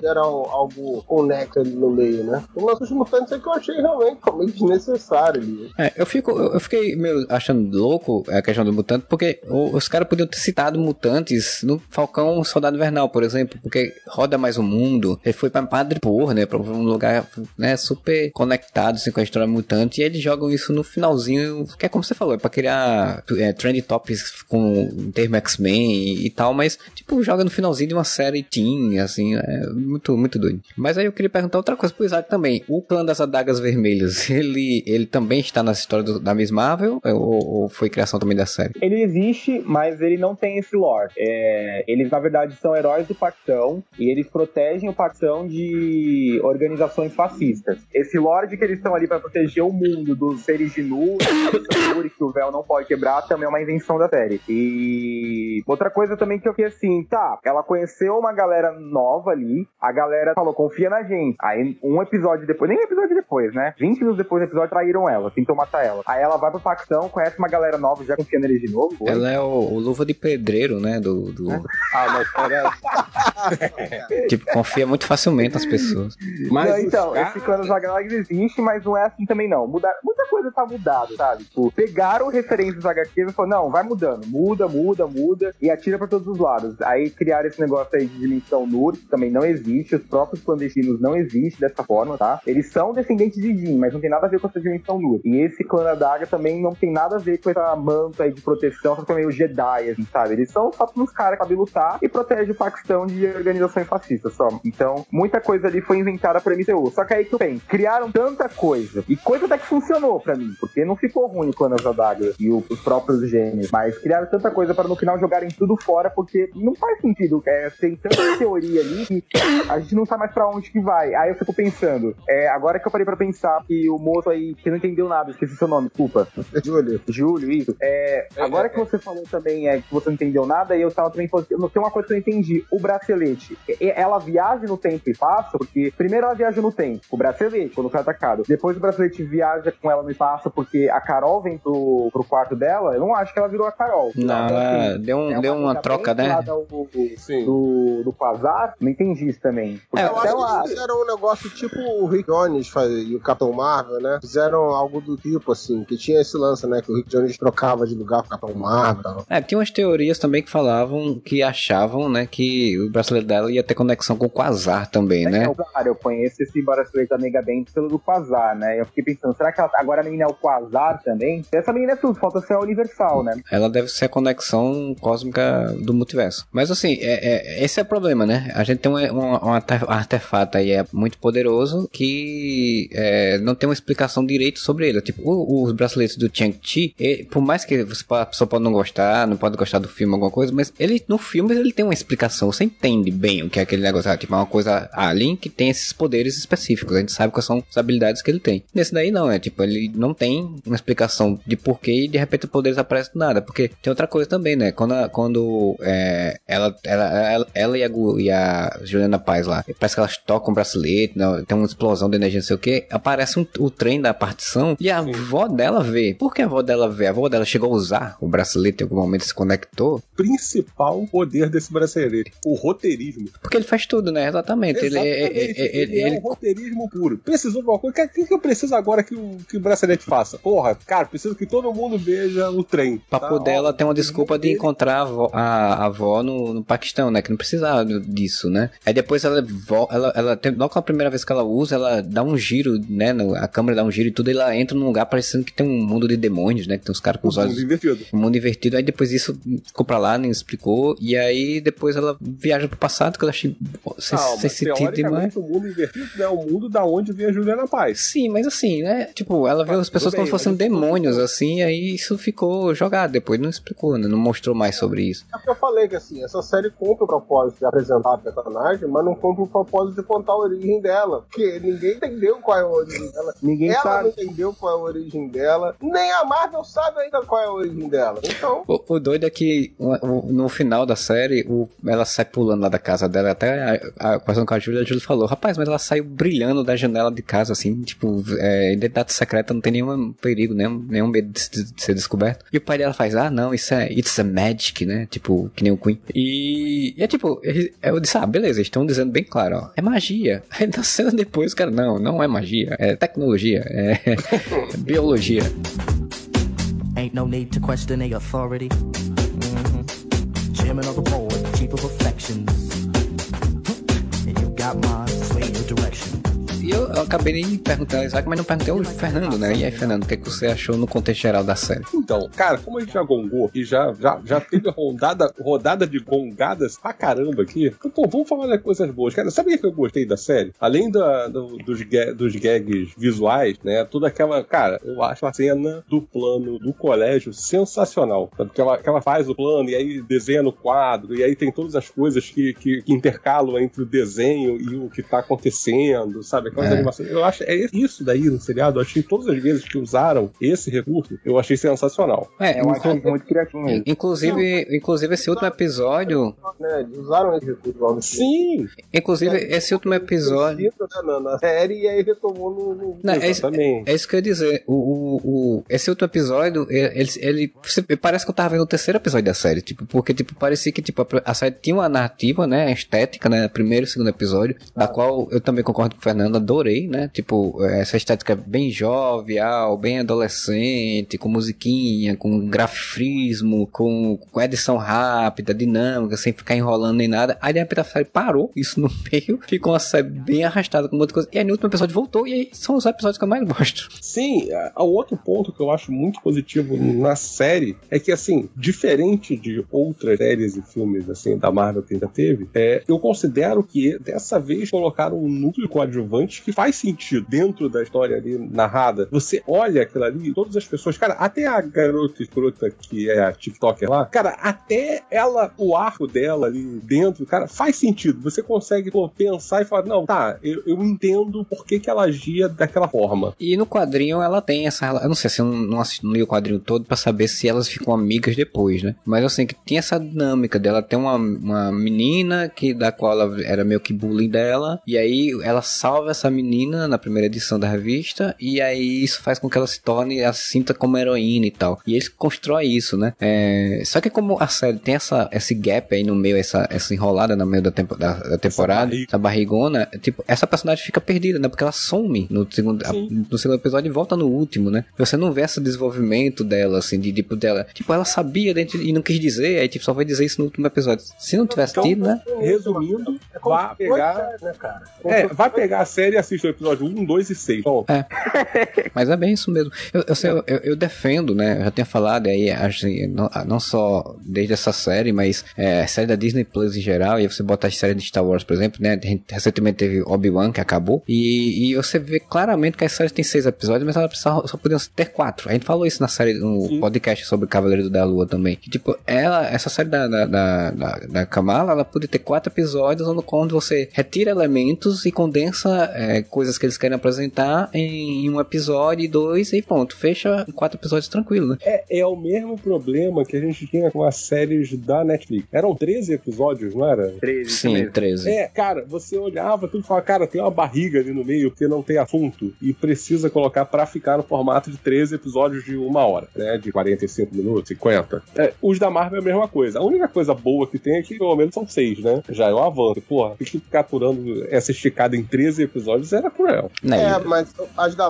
gerar algo conexo ali no meio, né? O lance dos mutantes é que eu achei realmente meio desnecessário ali. É, eu, fico, eu fiquei meio achando louco a questão do mutante, porque os caras podiam ter citado mutantes no Falcão Soldado Invernal, por exemplo, porque roda mais o mundo. Ele foi pra Padre Por, né? Pra um lugar né, super conectado assim, com a história mutante. E eles jogam isso no finalzinho, que é como você falou, é pra criar é, trend topics com o termo X-Men e, tal, mas tipo, joga no finalzinho de uma série teen, assim, é muito, muito doido. Mas aí eu queria perguntar outra coisa pro Isaac também. O clã das adagas vermelhas, ele, ele também está na história da Miss Marvel ou, ou foi criação também da série? Ele existe, mas ele não tem esse lore. É, eles, na verdade, são heróis do Pactão e eles protegem o Pactão de organizações fascistas. Esse lore de que eles estão ali para proteger o mundo dos seres de Nu, que o véu não pode quebrar, também é uma invenção da série. E outra coisa também que eu fiquei assim, tá, ela conheceu uma galera nova ali, a galera falou, confia na gente. Aí, um episódio depois, nem um episódio depois, né? 20 minutos depois do episódio, traíram ela, tentou matar ela. Aí ela vai pro Pactão, conhece uma galera nova, já confia neles de novo. foi? Ela é o, o luva de pedreiro, né? Do, do- Ah, mas pera. tipo, confia muito facilmente nas pessoas. Mas Não, então, caras- esse clã dos HQs existe, mas não é assim também não. Muda, muita coisa tá mudada, sabe? Tipo, pegaram referências dos HQs e falaram, não, vai mudando, muda, muda, muda, e atira pra todos os lados. Aí criaram esse negócio aí de dimensão Nur, que também não existe, os próprios clandestinos não existem dessa forma, tá? Eles são descendentes de Jin, mas não tem nada a ver com essa dimensão Nur. E esse clã da Daga também não tem nada a ver com essa manta aí de proteção, só que é meio Jedi, assim, sabe? Eles são só uns caras que sabem lutar e protegem o Paquistão de organizações fascistas só. Então, muita coisa ali foi inventada pra MCU. Só que aí tu tem, criaram tanta coisa, e coisa até que funcionou pra mim, porque não ficou ruim com a Daga e o- os próprios gênios, mas criaram tanta coisa para no final jogarem tudo fora, porque não faz sentido. É, tem tanta teoria ali que a gente não sabe mais pra onde que vai. Aí eu fico pensando, é, agora que eu parei pra pensar que o moço aí, que não entendeu nada, esqueci seu nome, desculpa. Júlio. Júlio, isso. É, agora que você falou também é, que você não entendeu nada, e eu tava também falando, eu- tem uma coisa que eu não entendi. O bracelete, ela viaja no tempo e espaço, porque primeiro ela viaja no tempo, o bracelete, quando foi atacado. Depois o bracelete viaja com ela no espaço porque a Carol vem pro, pro quarto dela. Eu não acho que ela virou a Carol. Não, Então, ela assim, deu, um, é deu uma coisa troca, né? Sim. Do, do Quasar. Não entendi isso também. É, Eu acho lá- que fizeram um negócio tipo o Rick Jones faz- e o Capitão Marvel, né? Fizeram algo do tipo, assim, que tinha esse lance, né? Que o Rick Jones trocava de lugar com o Capitão Marvel tal. É, tinha umas teorias também que falavam, que achavam, né, que o bracelete dela ia ter conexão com o Quasar também, É, né? claro, eu conheço esse bracelete da Mega Band pelo do Quasar, né? Eu fiquei pensando, será que ela, agora a menina é o Quasar também? Essa menina é tudo, falta ser a Universal, né? Ela deve ser a conexão cósmica do multiverso. Mas assim, é, é- esse é o problema, né? A gente tem um, um- um arte- artefato aí é muito poderoso que é, não tem uma explicação direito sobre ele. Tipo, o- os braceletes do Chang-Chi, por mais que você, pessoa pode não gostar, não pode gostar do filme, alguma coisa, mas ele no filme ele tem uma explicação. Você entende bem o que é aquele negócio. Ah, tipo, é uma coisa alien que tem esses poderes específicos. A gente sabe quais são as habilidades que ele tem. Nesse daí não, é tipo, ele não tem uma explicação de porquê e de repente os poderes aparecem do nada. Porque tem outra coisa também, né? Quando, quando é, ela, ela, ela, ela e, a, e a Juliana Paz lá, parece que elas tocam o bracelete, né? tem uma explosão de energia, não sei o que. Aparece um, o trem da partição e a avó dela vê. Por que a avó dela vê? A avó dela chegou a usar o bracelete em algum momento se conectou. Principal poder desse bracelete, o roteirismo. Porque ele faz tudo, né? Exatamente. Ele, é- é- Exatamente, é- ele, ele- é ele- um roteirismo puro. Precisou de uma coisa. O que, que eu preciso agora que o, que o bracelete faça? Porra, cara, preciso que todo mundo veja o trem. Pra tá? poder Ó, ela ter uma desculpa de encontrar a avó, a, a avó no, no Paquistão, né? Que não precisava disso, né? Aí depois ela, ela, ela tem, logo a primeira vez que ela usa, ela dá um giro, né? no- a câmera dá um giro e tudo, e ela entra num lugar parecendo que tem um mundo de demônios, né? Que tem uns caras com os o mundo olhos. invertido. Um mundo invertido, aí depois isso ficou pra lá, nem explicou, e aí depois ela viaja pro passado, que eu achei sem, Calma, sem sentido demais. o mundo invertido é o mundo da onde vem a Juliana Paz. Sim, mas assim, né? Tipo, ela vê as pessoas tudo como se bem, fossem demônios, assim, aí isso ficou jogado. Depois não explicou, né? Não mostrou mais sobre isso. É porque eu falei que assim, essa série cumpre o propósito de apresentar a personagem, mas não cumpre o propósito de contar a origem dela. Porque ninguém entendeu qual é a origem dela. Ninguém ela sabe. não entendeu qual é a origem dela. Nem a Marvel sabe ainda qual é a origem dela. Então, O, o doido é que o- o- no final da série, o- ela sai pulando lá da casa dela, até a, a, conversando com a Júlia, a Júlia falou, rapaz, mas ela saiu brilhando da janela de casa, assim, tipo, é, identidade secreta, não tem nenhum perigo, nenhum, nenhum medo de, se- de ser descoberto. E o pai dela faz, ah, não, isso é, it's a magic, né, tipo, que nem o Queen. E, e é tipo, eu disse, ah, beleza, eles estão dizendo bem claro, ó, é magia. Aí na cena depois, cara, não, não é magia, é tecnologia, é, é biologia. Ain't no need to question the authority. Mhm. Chairman of the board, chief of. And you got my sway your direction. E eu, eu acabei de perguntar ao Isaac, mas não perguntei ao Fernando, né? E aí, Fernando, o que, que você achou no contexto geral da série? Então, cara, como a gente já gongou e já, já, já teve rodada, rodada de gongadas pra caramba aqui, então, pô, vamos falar das coisas boas. Cara, sabe o que eu gostei da série? Além da, do- dos, dos gags visuais, né? Toda aquela. Cara, eu acho a cena do plano do colégio sensacional. Sabe? Que ela, que ela faz o plano e aí desenha no quadro, e aí tem todas as coisas que, que, que intercalam entre o desenho e o que tá acontecendo, sabe? Aquelas É. animações. Eu acho. É isso daí no seriado. Eu achei todas as vezes que usaram esse recurso, eu achei sensacional. É, Eu inclu- acho muito criativo mesmo. inclusive, inclusive esse último episódio. né, eles usaram esse recurso lá no filme. Sim! Inclusive, esse último episódio. Né, na, na série e aí retomou no. no- Não, é, isso- Exatamente. é isso que eu ia dizer. O, o, o- esse último episódio, ele, ele, você- parece que eu tava vendo o terceiro episódio da série, tipo, porque tipo, parecia que tipo, a, série tinha uma narrativa, né, a estética, né, primeiro e segundo episódio, da qual eu também concordo com o Fernando, adorei, né, tipo, essa estética bem jovial, bem adolescente, com musiquinha, com grafismo, com, com edição rápida, dinâmica, sem ficar enrolando nem nada. Aí a série parou, isso no meio, ficou uma série bem arrastada com muita coisa. E aí no último episódio voltou, e aí são os episódios que eu mais gosto. Sim, o outro ponto que eu acho muito positivo na série é que, assim, diferente de outras séries e filmes, assim, da Marvel que ainda teve, é, eu considero que dessa vez colocaram um núcleo coadjuvante que faz sentido dentro da história ali narrada. Você olha aquilo ali, todas as pessoas, cara, até a garota escrota que é a TikToker lá, cara, até ela, o arco dela ali dentro, cara, faz sentido. Você consegue pô, pensar e falar, não, tá, eu, eu entendo por que, que ela agia daquela forma. E no quadrinho ela tem essa. Eu não sei se eu não, assisti não li o quadrinho todo pra saber se elas ficam amigas depois, né? Mas eu sei que tinha essa dinâmica dela. Tem uma, uma menina que da qual ela era meio que bullying dela. E aí ela salva essa menina na primeira edição da revista, e aí isso faz com que ela se torne, ela se sinta como heroína e tal. E eles constroem isso, né? É, só que como a série tem essa, esse gap aí no meio, essa, essa enrolada no meio da, tempo, da, da temporada, barriga. essa barrigona, tipo, essa personagem fica perdida, né? Porque ela some no segundo, a- no segundo episódio e volta no último, né? Você não vê esse desenvolvimento dela, assim, de tipo dela. Tipo, ela sabia dentro e não quis dizer, aí tipo, só vai dizer isso no último episódio. Se não tivesse Então, tido, né? Resumindo, É vá se fosse pegar. série, né, cara? É, vai pegar a série e assiste o episódio 1, 2 e 6. Bom, Mas é bem isso mesmo. Eu, eu, eu, eu defendo, né? Eu já tinha falado aí, assim, não, não só desde essa série, mas é, série da Disney Plus em geral, e você bota as séries de Star Wars, por exemplo, né? Recentemente teve Obi-Wan, que acabou, e, e você vê claramente que as séries têm seis episódios, mas elas só podiam ter quatro. A gente falou isso na série, no Sim. podcast sobre Cavaleiro da Lua também. Que, tipo, ela, essa série da, da, da, da, da Kamala, ela podia ter quatro episódios, onde, onde você retira elementos e condensa é, coisas que eles querem apresentar em um episódio e dois, e pronto, fecha em quatro episódios tranquilo, né? é, é o mesmo problema que a gente tinha com as séries da Netflix. Eram 13 episódios, não era? 13, isso Sim, mesmo. 13. É, cara, você olhava tudo e falava, cara, tem uma barriga ali no meio que não tem assunto e precisa colocar pra ficar no formato de 13 episódios de uma hora, né? De 45 minutos, 50. É, os da Marvel é a mesma coisa. A única coisa boa que tem é que pelo menos são seis, né? Já é um avanço. Porra, tem que ficar aturando essa esticada em 13 episódios era cruel. Né? É, mas as da,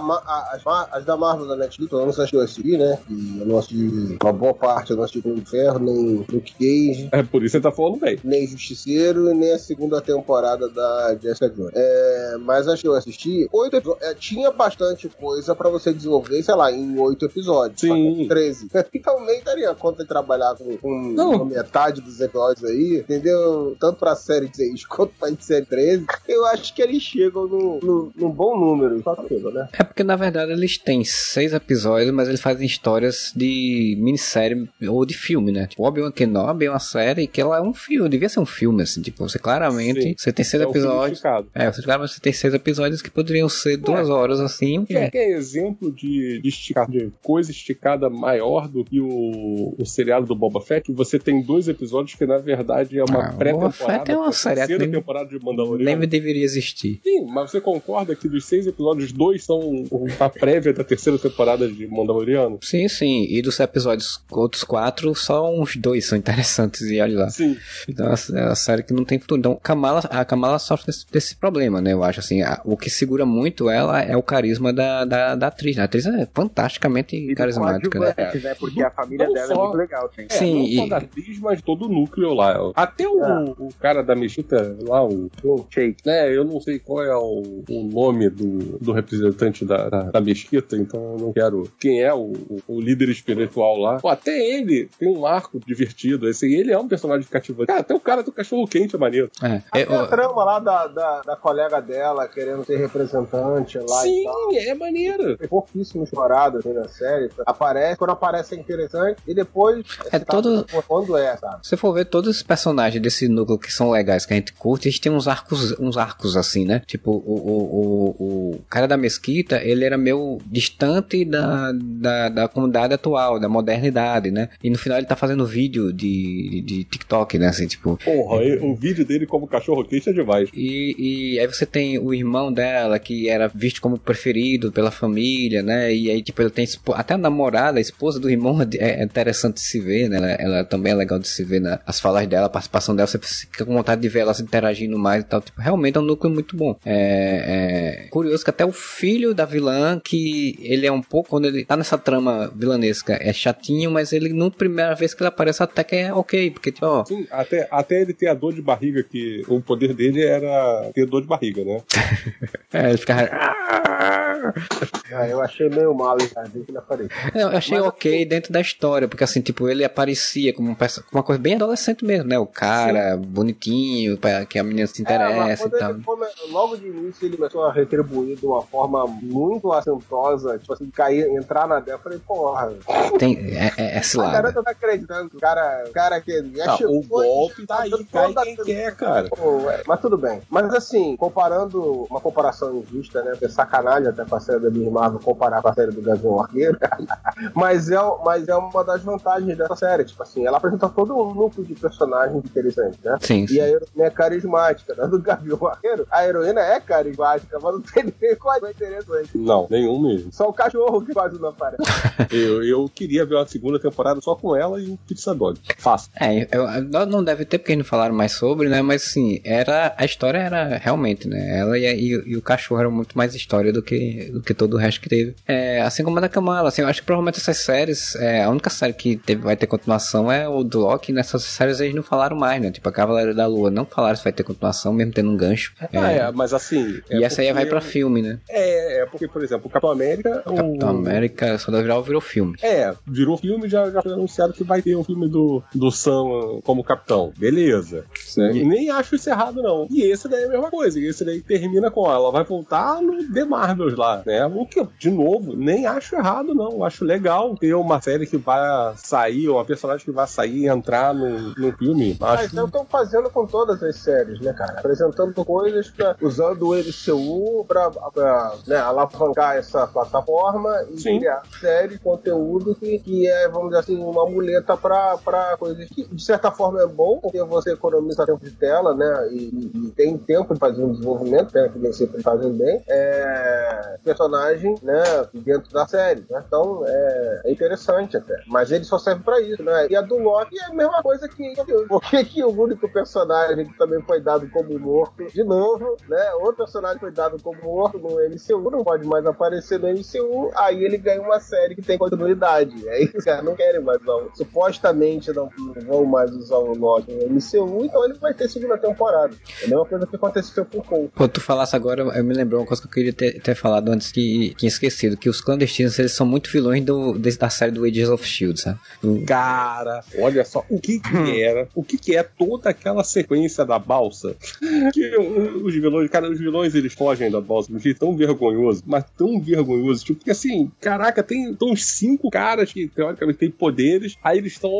as, as da Marvel da Netflix, eu não sei se eu assisti, né? E eu não assisti uma boa parte, eu não assisti Homem de Ferro, nem Luke Cage, É por isso que você tá falando bem. nem Justiceiro, nem a segunda temporada da Jessica Jones. É, mas as que eu assisti, oito é, tinha bastante coisa pra você desenvolver, sei lá, em oito episódios. Sim. Só que 13. Então nem daria conta de trabalhar com, com metade dos episódios aí, entendeu? Tanto pra série 6 quanto pra série 13. Eu acho que eles chegam no, no, num bom número. Só chegam, né? É porque na verdade eles têm seis episódios, mas eles fazem histórias de minissérie ou de filme, né? Tipo, Obi-Wan Kenobi é uma série que ela é um filme, devia ser um filme, assim, tipo, você claramente, Sim. você tem seis É episódios. É, você claramente você tem seis episódios que poderiam ser duas horas, assim. Quer, quer exemplo de, de, esticar, de coisa esticada maior do que o, o seriado do Boba Fett? Você tem dois episódios que, na verdade, é uma Ah, Boba pré-temporada. Fett é uma série que terceira temporada de Mandaloriano. Nem deveria existir. Sim, mas você concorda que dos seis episódios, dois são a prévia da terceira temporada de Mandaloriano? Sim, sim. E dos episódios, outros quatro, só uns dois são interessantes, e olha lá. Sim. Então é uma série que não tem futuro. Então Kamala, a Kamala sofre desse, desse problema, né? Eu acho assim. a- o que segura muito ela é o carisma da, da, da atriz. né? A atriz é fantasticamente E carismática, né? coadjuvante, né? Porque a família Não dela só- é muito legal, sim. É, Sim, não só e- da atriz, mas todo o núcleo lá. Até o, É. o cara da Mesquita lá, o, o Shake. né, eu não sei qual é o, o nome do, do representante da, da, da mesquita, então eu não quero. Quem é o, o- o líder espiritual lá? Pô, até ele tem um arco divertido. Esse, ele é um personagem cativante. Cara, até o cara do cachorro quente é maneiro. É, Até eu- a trama lá da, da, da colega dela querendo ser representante lá e Sim, tal. é maneiro. Foi pouquíssimo explorado assim, na série. Aparece, quando aparece é interessante, e depois. É tá- todo- Quando é, sabe? Se você for ver todos os personagens desse núcleo que são legais, que a gente curte, eles têm uns arcos, uns arcos assim, né? Tipo, o, o, o, o cara da mesquita, ele era meio distante da, da, da comunidade atual, da modernidade, né? E no final ele tá fazendo vídeo de, de TikTok, né? Assim, tipo, Porra, e- o vídeo dele como cachorro quente é demais. E, e aí você tem o irmão dela, que era visto como preferido pela família, né? E aí, tipo, ele tem até a namorada, a esposa do irmão é é interessante de se ver, né? Ela, ela também é legal de se ver né? as falas dela, a participação dela, você fica com vontade de ver elas interagindo mais e tal. Tipo, realmente é um núcleo muito bom. É, é curioso que até o filho da vilã, que ele é um pouco, quando ele tá nessa trama vilanesca, é chatinho, mas ele, na primeira vez que ele aparece, até que é ok, porque, tipo, ó, Sim, até, até ele ter a dor de barriga, que o poder dele era ter dor de barriga, né? é, ele fica. Ah, eu achei meio mal, hein, cara, desde que ele apareceu. Eu achei Mas, ok dentro da história, porque assim, tipo, ele aparecia como um uma coisa bem adolescente mesmo, né? O cara bonitinho, pra que a menina se É, interessa e quando tal. ele logo de início ele começou a retribuir de uma forma muito assentosa, tipo assim, cair, entrar na dela. Eu falei, porra, Tem, é, é, é a cilada. garota tá acreditando que o cara, o cara que já Ah, chegou o golpe tá aí, cai quem quer, cara. Pô, é, mas tudo bem. Mas assim, comparando uma comparação injusta, né? Porque é sacanagem até com a série da Miss Marvel comparar com a série do Gavião Arqueiro. mas, é, mas é uma das vantagens dessa série. Tipo assim, ela apresenta todo um núcleo de personagens interessantes, né? Sim, E a heroína é carismática, né? Do Gavião Arqueiro, a heroína é carismática, mas não tem nem coisa interessante. Não, nenhum mesmo. Só o cachorro que quase não aparece. Eu, eu queria ver uma segunda temporada só com ela e o Pizza Dog. Fácil. É, eu, eu- não deve ter porque eles não falaram mais sobre, né? Mas assim, era, a história era realmente, né? Ela e, e- e o cachorro eram muito mais história do que, do que todo o resto que teve. É, assim como a da Kamala, assim, eu acho que provavelmente essas séries, é, a única série que teve, vai ter continuação é o do Loki, nessas séries eles não falaram mais, né? Tipo, a Cavaleiro da Lua não falaram se vai ter continuação, mesmo tendo um gancho. Ah, é, mas assim. é e essa aí vai pra filme, né? É, é porque, por exemplo, o Capitão América. o- Capitão América, Soldado Viral virou filme. É, virou filme já, já foi anunciado que vai ter um filme do, do Sam como capitão. Beleza. E nem acho isso errado, não. E esse daí é a mesma coisa. E esse daí termina com ela. Vai voltar no The Marvels lá, né? O que, eu, de novo, nem acho errado, não. Eu acho legal ter uma série que vai sair, ou uma personagem que vai sair e entrar no, no filme. Mas Acho é o que estão fazendo com todas as séries, né, cara? Apresentando coisas pra, usando o Pra né, alavancar essa plataforma e Sim. criar série, conteúdo que, que é, vamos dizer assim, uma muleta pra coisas que, de certa forma, é bom, porque você economiza tempo de tela, né? E, e- tem tempo de fazer um desenvolvimento, né? Que nem sempre fazem bem. É, personagem, né? Dentro da série, né? Então, é, é interessante até. Mas ele só serve pra isso, né? E a do Loki é a mesma coisa que. Por que, que o único personagem que também foi dado como morto, de novo, né? Outro personagem foi dado como morto no MCU, não pode mais aparecer no MCU, aí ele ganha uma série que tem continuidade. É isso, cara, não querem mais usar. o- Supostamente não, não vão mais usar o Loki no MCU, então ele vai ter segunda temporada. É a mesma coisa que aconteceu com o Cole. Pô, tu falasse agora, eu me lembrou uma coisa que eu queria ter, ter falado antes que tinha esquecido, que os clandestinos, eles são muito vilões do, desse- da série do Agents of S.H.I.E.L.D., sabe? O- Cara, olha só o que que era, o que que é toda aquela sequência da balsa. Que o- os vilões, cara, os vilões eles fogem da balsa de um jeito tão vergonhoso, mas tão vergonhoso, tipo, porque assim, caraca, tem tão uns cinco caras que teoricamente têm poderes, aí eles estão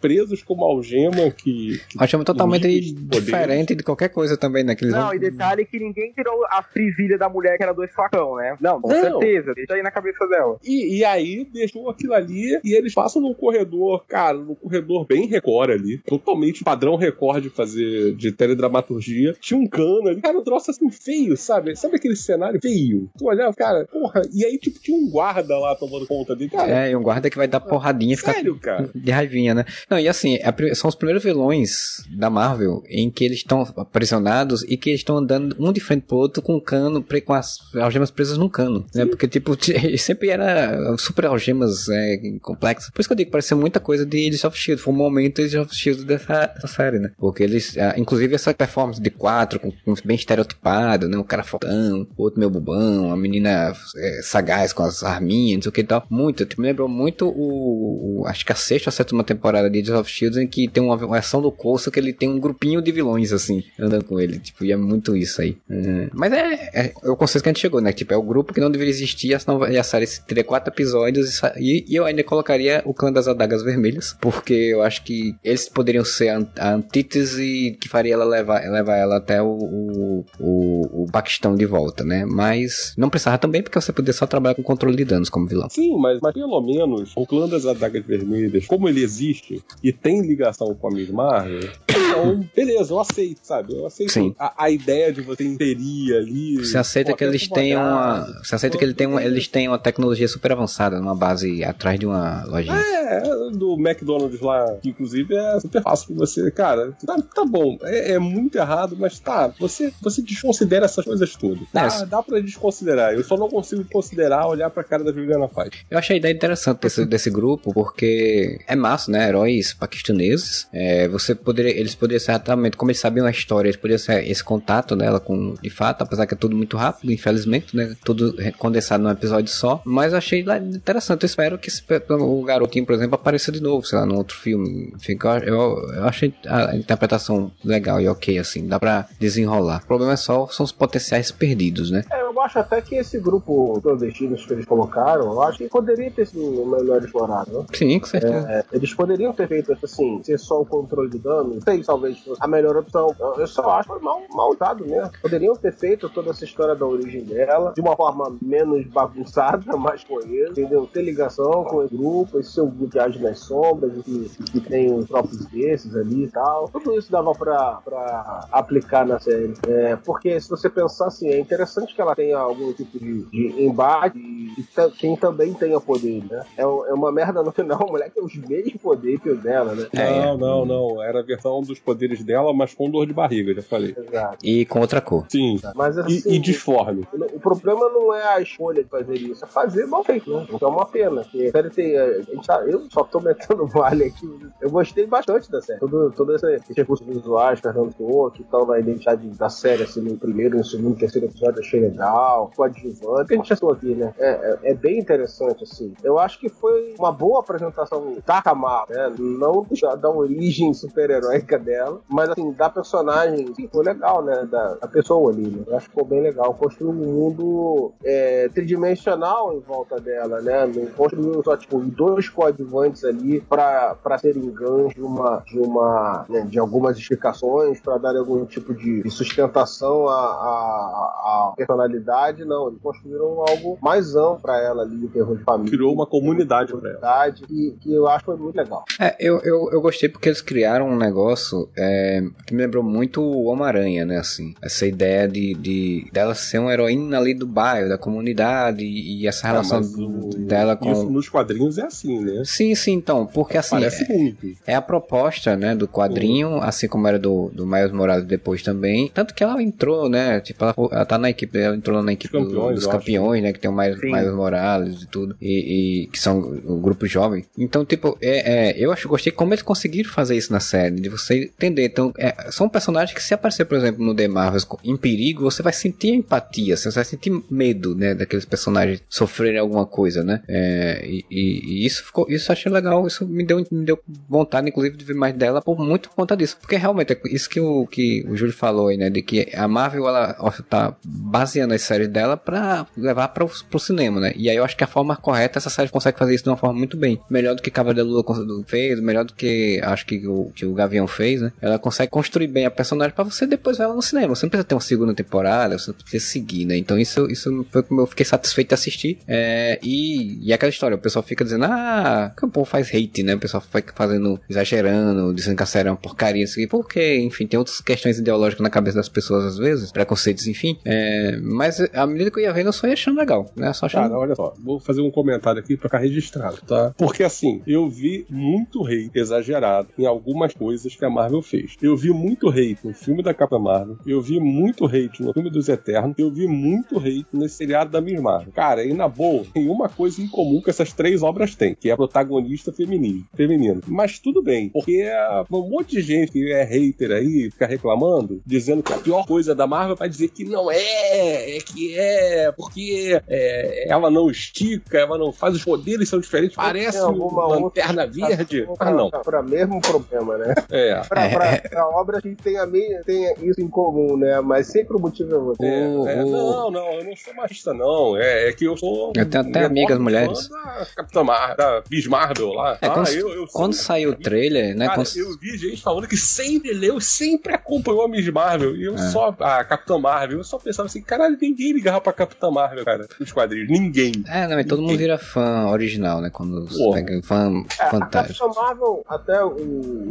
presos com uma algema que. que totalmente diferente de qualquer coisa também, né? Que eles Não, vão- e detalhe que ninguém tirou a frisilha da mulher que era dois facão, né? Não, com Não. certeza, deixa aí na cabeça dela. E, e aí deixou aquilo ali e eles passam num corredor, cara, num corredor bem Record ali, totalmente padrão Record de fazer de teledramaturgia. Tinha um cano ali, cara, um troço assim feio, sabe? Sabe aquele cenário feio? Tu olhava, cara, porra, e aí tipo tinha um guarda lá tomando conta dele, cara. É, e um guarda que vai dar porradinha e ficar Sério, cara? de raivinha, né? Não, e assim, a pri- são os primeiros vilões da Marvel em que eles estão aprisionados e que eles estão andando um de frente pro outro com um cano, com as algemas presas num cano, né? Porque, tipo, sempre era super algemas é, complexas. Por isso que eu digo, pareceu muita coisa de Agents of S.H.I.E.L.D. Foi um momento Agents of S.H.I.E.L.D. dessa, dessa série, né? Porque eles, ah, inclusive essa performance de quatro, com, com bem estereotipado, né? O cara fortão, outro meio bobão, a menina é, sagaz com as arminhas, não sei o que e tal. Muito, me lembrou muito o, o- acho que a sexta ou a sétima temporada de Agents of S.H.I.E.L.D. em que tem uma versão do Coulson que ele tem um grupinho de vilões, assim, andando com ele. Tipo, e é muito isso aí. É, mas é, é, é o conceito que a gente chegou, né? Tipo, é o grupo que não deveria existir, senão vai- a série teria quatro episódios e e, eu ainda colocaria o clã das adagas vermelhas, porque eu acho que eles poderiam ser a, a antítese que faria ela levar, levar ela até o, o, o, o Paquistão de volta, né? Mas não precisava também, porque você podia só trabalhar com controle de danos como vilão. Sim, mas, mas pelo menos o clã das adagas vermelhas, como ele existe e tem ligação com a Miss Marvel, então, beleza, eu aceito, sabe? Eu aceito Sim. a, a ideia de você interir ali. Você aceita que eles tenham uma. Você aceita que ele tem uma, eles têm uma tecnologia super avançada numa base atrás de uma lojinha. É, do McDonald's lá, que inclusive é super fácil pra você. Cara, tá, tá bom, é, é muito errado, mas tá, você, você desconsidera essas coisas todas. Dá, É, dá pra desconsiderar. Eu só não consigo considerar olhar pra cara da Juliana Paz. Eu achei a ideia interessante desse, desse grupo, porque é massa, né? Heróis paquistaneses. É, você poderia, eles poderiam ser exatamente, como eles sabiam a história, eles poderiam ser esse contato dela com, de fato, apesar que é tudo muito rápido, infelizmente, né? Tudo condensado num episódio só. Mas eu achei interessante. Eu espero que esse, o garotinho, por exemplo, apareça de novo, sei lá, num outro filme. Fica, eu, eu achei a interpretação legal e ok, assim. Dá pra desenrolar. O problema é só, são os potenciais perdidos, né? É, acho até que esse grupo clandestinos que eles colocaram, eu acho que poderia ter sido melhor explorado. Né? Sim, com certeza. É, eles poderiam ter feito assim, ser só o controle de dano, sei, talvez a melhor opção. Eu só acho mal, mal usado mesmo. Poderiam ter feito toda essa história da origem dela de uma forma menos bagunçada, mais coesa, entendeu? Ter ligação com o grupo, esse seu grupo que age nas sombras, que, que tem os próprios desses ali e tal. Tudo isso dava pra, pra aplicar na série. É, porque se você pensar assim, é interessante que ela tenha algum tipo de, de embate e quem também tenha poder, né? É, é uma merda no final, a mulher tem os mesmos poderes que o dela, né? É, Não, não, não. Era a versão dos poderes dela, mas com dor de barriga, já falei. Exato. E com outra cor. Sim. Mas E, assim, e disforme. O problema não é a escolha de fazer isso, é fazer mal feito, né? Então é uma pena. Porque a série tem. A gente tá, eu só tô metendo vale aqui. Eu gostei bastante da série. Todo, todo esse, esse recurso visuais, Fernando Toa, que estão na identidade da série, assim, no primeiro, no segundo, terceiro episódio, achei legal. Coadjuvante, que a gente já aqui, né? É, é, é bem interessante, assim. Eu acho que foi uma boa apresentação da Kamala, né? Não da, da origem super-heróica dela, mas assim, da personagem, sim, foi legal, né? Da, da pessoa ali, né? Eu acho que ficou bem legal. Construiu um mundo é, tridimensional em volta dela, né? Construiu só, tipo, dois coadjuvantes ali pra, pra serem ganhos de uma, de uma, né, de algumas explicações, pra dar algum tipo de, de sustentação à, à, à personalidade, não. Eles construíram algo mais amplo pra ela ali, em termos de família. Criou uma comunidade pra ela. comunidade, que, que eu acho que foi muito legal. É, eu, eu, eu gostei porque eles criaram um negócio é, que me lembrou muito o Homem-Aranha, né? Assim, essa ideia de, de dela ser uma heroína ali do bairro, da comunidade e, e essa Ah, relação o- dela com. Isso nos quadrinhos é assim, né? Sim, sim, então, porque assim. Parece muito. É a proposta, né, do quadrinho, assim como era do, do Miles Morales depois também. Tanto que ela entrou, né, tipo, ela, ela tá na equipe, ela entrou na equipe campeões, dos campeões, né, que tem o Miles, Sim. Miles Morales e tudo, e, e que são o grupo jovem. Então, tipo, é, é, eu acho, gostei como eles conseguiram fazer isso na série, de você entender. Então, é, são personagens que se aparecer, por exemplo, no The Marvels em perigo, você vai sentir empatia, você vai sentir medo, né, daqueles personagens sofrerem alguma coisa, né, é, e, e- isso ficou, isso eu achei legal, isso me deu, me deu vontade, inclusive, de ver mais dela por muito por conta disso, porque realmente é isso que o, que o Júlio falou aí, né, de que a Marvel, ela ó, tá baseando as séries dela pra levar pro, pro cinema, né, e aí eu acho que a forma correta, essa série consegue fazer isso de uma forma muito bem, melhor do que Cavaleiro da Lua fez, melhor do que, acho que o, que o Gavião fez, né, ela consegue construir bem a personagem pra você depois ver ela no cinema, você não precisa ter uma segunda temporada, você não precisa seguir, né, então isso, isso foi como eu fiquei satisfeito de assistir, é, e, e aquela história, o pessoal fica dizendo, ah, que o povo faz hate, né? O pessoal fica fazendo, exagerando, dizendo que a série é uma porcaria, aqui, porque, enfim, tem outras questões ideológicas na cabeça das pessoas às vezes, preconceitos, enfim. É, mas à medida que eu ia vendo, eu só ia achando legal, né? Só achando. Cara, olha só, vou fazer um comentário aqui pra ficar registrado, tá? Porque assim, eu vi muito hate exagerado em algumas coisas que a Marvel fez. Eu vi muito hate no filme da Capitã Marvel, eu vi muito hate no filme dos Eternos, eu vi muito hate nesse seriado da Miss Marvel. Cara, e na boa, tem uma coisa em comum que essas três obras têm, que é a protagonista feminino. feminino. Mas tudo bem, porque é um monte de gente que é hater aí, fica reclamando, dizendo que a pior coisa da Marvel vai dizer que não é, é que é, porque é, ela não estica, ela não faz, os poderes são diferentes, parece Tem uma lanterna verde. Pra, Ah, não. pra mesmo problema, né? É. Pra, pra, É. pra obra que tem, a meia, tem isso em comum, né? Mas sempre o motivo é você. É, é, não, não, eu não sou machista, não. É, é que eu sou. Eu tenho até amigas mulheres. Da Capitã Mar, da Miss Marvel lá. É, ah, quando, eu, eu sou- quando saiu o trailer, né? Cara, quando- eu vi gente falando que sempre leu, sempre acompanhou a Miss Marvel. E eu É. só. A Capitã Marvel, eu só pensava assim, caralho, ninguém ligava pra Capitã Marvel, cara, nos quadrinhos. Ninguém. É, não, e todo mundo vira fã original, né? Quando você Porra. pega fã É, a fantástico. Capitã Marvel, até o.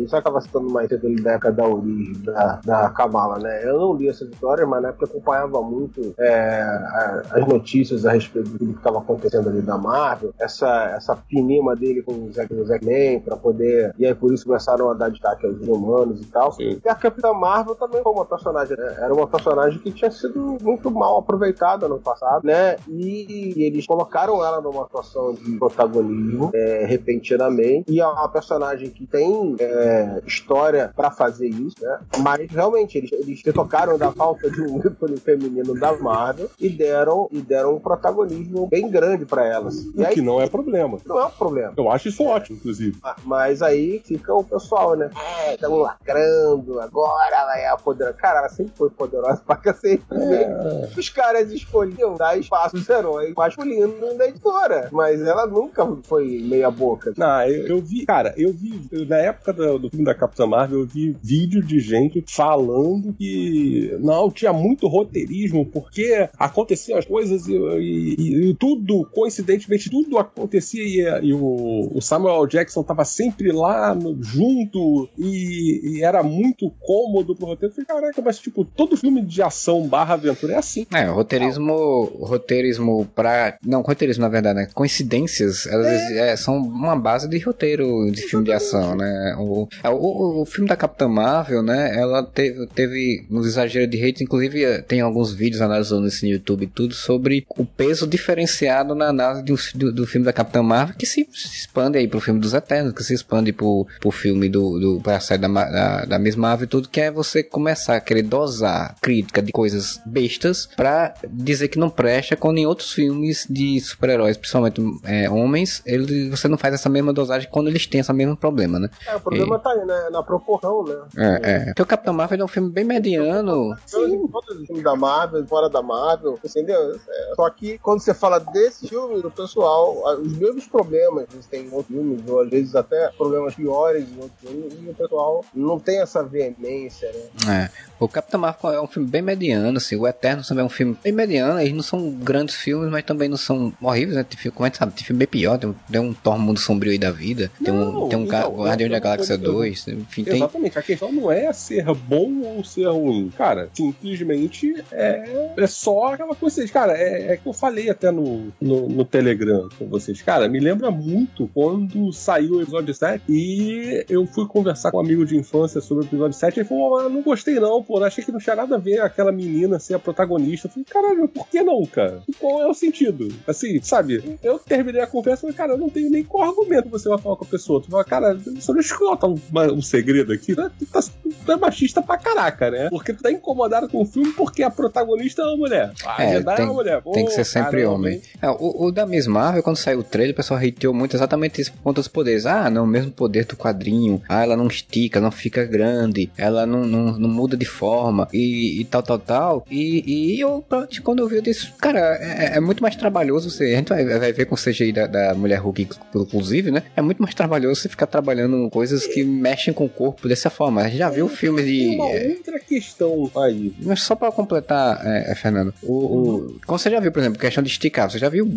Você estava citando mais cedo da época da origem da, da Kamala, né? Eu não li essa história, mas na época eu acompanhava muito é, a- as notícias a respeito do que estava acontecendo ali da Marvel, essa, essa pinima dele com o Zack, o Zack Man pra poder. E aí por isso começaram a dar destaque aos humanos e tal. Sim. E a Capitã Marvel também foi uma personagem, né? Era uma personagem que tinha sido muito mal aproveitada no passado, né? E, e eles colocaram ela numa situação de protagonismo é, repentinamente. E é uma personagem que tem é, história pra fazer isso, né? Mas realmente eles, eles se tocaram da falta de um ícone feminino da Marvel e deram, e deram um protagonismo bem grande pra elas. E O aí que não é problema. não é um problema. Eu acho isso ótimo, inclusive. Ah, Mas aí fica o pessoal, né? É, estamos lacrando, agora ela é a poderosa. Cara, ela sempre foi poderosa pra cacete. É, Os caras escolhiam dar espaço aos heróis masculinos da editora. Mas ela nunca foi meia boca. Não, eu, eu vi, cara, eu vi, eu- na época do, do filme da Capitã Marvel, eu vi vídeo de gente falando que não, tinha muito roteirismo, porque aconteciam as coisas e, e- e tudo, coincidentemente, tudo acontecia e, e o, o Samuel. Jackson tava sempre lá no- junto e, e era muito cômodo pro roteiro. Eu falei, caraca, mas tipo, todo filme de ação barra aventura é assim. É, roteirismo, o roteirismo pra. Não, roteirismo na verdade, né? Coincidências, elas é, são uma base de roteiro de filme de ação, né? O, é, o, o filme da Capitã Marvel, né? Ela teve, teve uns exageros de hate, inclusive eh, tem alguns vídeos analisando isso no YouTube e tudo sobre o peso diferenciado na análise do, do, do filme da Capitã Marvel, que se, se expande aí pro filme dos Eternos, que se expande pro, pro filme do, do pra série da, da, da Miss Marvel e tudo, que é você começar a querer dosar crítica de coisas bestas pra dizer que não presta quando em outros filmes de super-heróis, principalmente é, homens, ele, você não faz essa mesma dosagem quando eles têm esse mesmo problema, né? É, o problema tá aí, né? Na proporção, né? É, é. Porque o Capitão Marvel é um filme bem mediano. Todos, todos os filmes da Marvel, fora da Marvel, entendeu? É, só que quando você fala desse filme, o pessoal, os mesmos problemas que tem em outros filmes, ou às vezes até problemas piores em outros filmes, e o pessoal não tem essa veemência, né? É. O Capitão Marvel é um filme bem mediano, assim. O Eterno também é um filme bem mediano. Eles não são grandes filmes, mas também não são horríveis, né? Tem filme, como a gente sabe, tem filme bem pior. Tem, um- tem um Thor Mundo Sombrio aí da vida. Tem um, Não, tem um então, Guardião da Galáxia eu- eu- 2. Enfim, tem. Exatamente, a questão não é ser bom ou ser ruim. Cara, simplesmente é, é só aquela coisa. Cara, é, é que eu falei até no, no, no Telegram com vocês. Cara, me lembra muito quando saiu o episódio 7 e eu fui conversar com um amigo de infância sobre o episódio 7 e ele falou: ah, não gostei não, pô, achei que não tinha nada a ver aquela menina ser a protagonista. Falei: caralho, por que não, cara? Qual é o sentido? Assim, sabe? Eu terminei a conversa e falei: cara, eu não tenho nem qual argumento você vai falar com a pessoa. Tu fala, cara, deixa eu contar um, um segredo aqui. Tu tá, tu é machista pra caraca, né? Porque tu tá incomodado com o filme porque a protagonista é uma mulher. A É, Jedi é tem- uma mulher. Tem que ser sempre caramba, homem. É, o, o da Miss Marvel, quando saiu o trailer, o pessoal hateou muito exatamente isso por conta dos poderes. Ah, não, o mesmo poder do quadrinho. Ah, ela não estica, não fica grande. Ela não, não, não muda de forma. E, e tal, tal, tal. E, e eu, pronto, quando eu vi, eu disse, cara, é, é muito mais trabalhoso você. A gente vai, vai ver com o CGI da, da mulher Hulk, inclusive, né? É muito mais trabalhoso você ficar trabalhando coisas que mexem com o corpo dessa forma. A gente já viu filmes de. Uma é, outra questão aí. mas só pra completar, é, é, Fernando, o, o- como você já viu, por exemplo, questão de esticar, você já viu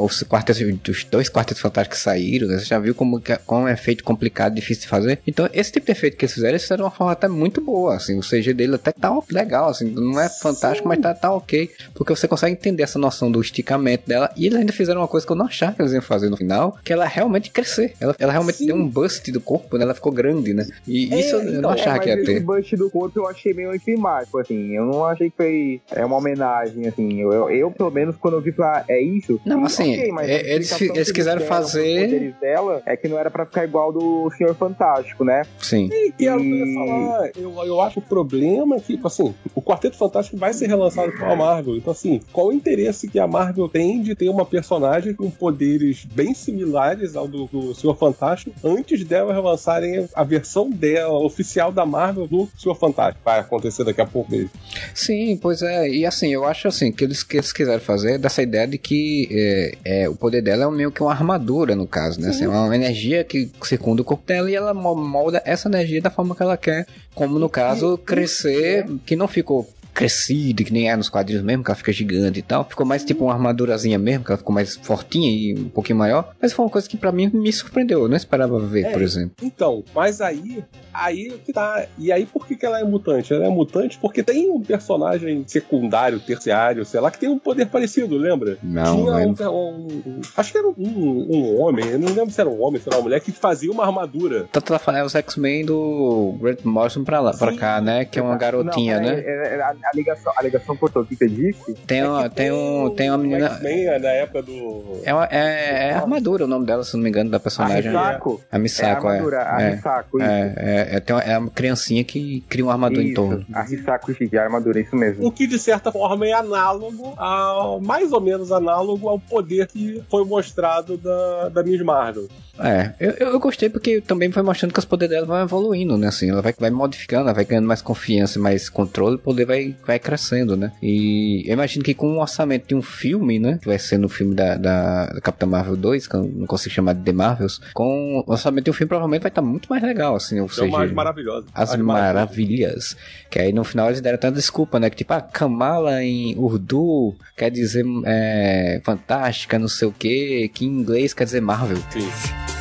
os quartetos, os dois quartetos fantásticos que saíram, né? você já viu como, como é feito complicado, difícil de fazer. Então, esse tipo de efeito que eles fizeram, eles fizeram de uma forma até muito boa, assim, o CG dele até tá legal, assim, não é fantástico, mas tá, tá ok, porque você consegue entender essa noção do esticamento dela, e eles ainda fizeram uma coisa que eu não achava que eles iam fazer no final, que ela realmente crescer, ela, ela realmente Sim. deu um bust do corpo, né? ela ficou grande, né? E É, isso eu então, não achava É, que ia mas ter. esse bust do corpo eu achei meio anticlimático, assim. Eu não achei que foi é uma homenagem, assim. Eu, eu, eu, pelo menos, quando eu vi falar, é isso. Não, e, assim, ok, mas é- eles eles quiseram fazer- dela é que não era pra ficar igual do Senhor Fantástico, né? Sim. E o que eu ia E- falar. Eu, eu acho que o problema é que, tipo assim, o Quarteto Fantástico vai ser relançado pela Marvel. Então, assim, qual o interesse que a Marvel tem de ter uma personagem com poderes bem similares ao do, do Senhor Fantástico antes dela relançarem a versão dela, oficial da Marvel do Senhor Fantástico? Vai acontecer daqui a pouco mesmo. Sim, pois é. E assim, eu acho assim que eles, que eles quiseram fazer é dessa ideia de que é, é, o poder dela é meio que uma armadura, no caso, né? Assim, é uma energia que circunda o corpo dela e ela mo- molda essa energia da forma que ela quer. Como no caso, crescer, que não ficou crescido, que nem é nos quadrinhos mesmo, que ela fica gigante e tal. Ficou mais tipo uma armadurazinha mesmo, que ela ficou mais fortinha e um pouquinho maior. Mas foi uma coisa que pra mim me surpreendeu. Eu não esperava ver, É. por exemplo. Então, mas aí, aí que tá. E aí por que, que ela é mutante? Ela é mutante porque tem um personagem secundário, terciário, sei lá, que tem um poder parecido, lembra? Não, Tinha um, um- um- Acho que era um, um homem, eu não lembro se era um homem, se era uma mulher, que fazia uma armadura. Tanto ela fala, é os X-Men do Grant Morrison pra lá, pra cá, né? Que é uma garotinha, Não, né? é- é- a, a ligação, a ligação cortou o que você disse. Tem uma, tem um, tem uma menina. X-Men é na época do. É, uma, é, é armadura o nome dela, se não me engano, da A personagem. A É a Misako, é. armadura, a É, Risako, isso. é, é, é, tem uma, é uma criancinha que cria uma armadura em Isso, torno. a Risako Shiki, a armadura, isso mesmo. O que de certa forma é análogo ao. mais ou menos análogo ao poder que foi mostrado da, da Miss Marvel. É, eu, eu eu gostei porque também foi mostrando que os poderes dela vão evoluindo, né? Assim, ela vai, vai modificando, ela vai ganhando mais confiança, mais controle, o poder vai vai crescendo, né? E eu imagino que com o orçamento de um filme, né? Que vai ser no filme da, da, da Capitã Marvel 2, que eu não consigo chamar de The Marvels, com o orçamento de um filme provavelmente vai estar muito mais legal, assim, ou É seja... uma maravilhosa. As maravilhas. Que aí no final eles deram tanta desculpa, né? Que tipo, ah, Kamala em Urdu quer dizer é, fantástica, não sei o que, que em inglês quer dizer Marvel. Sim.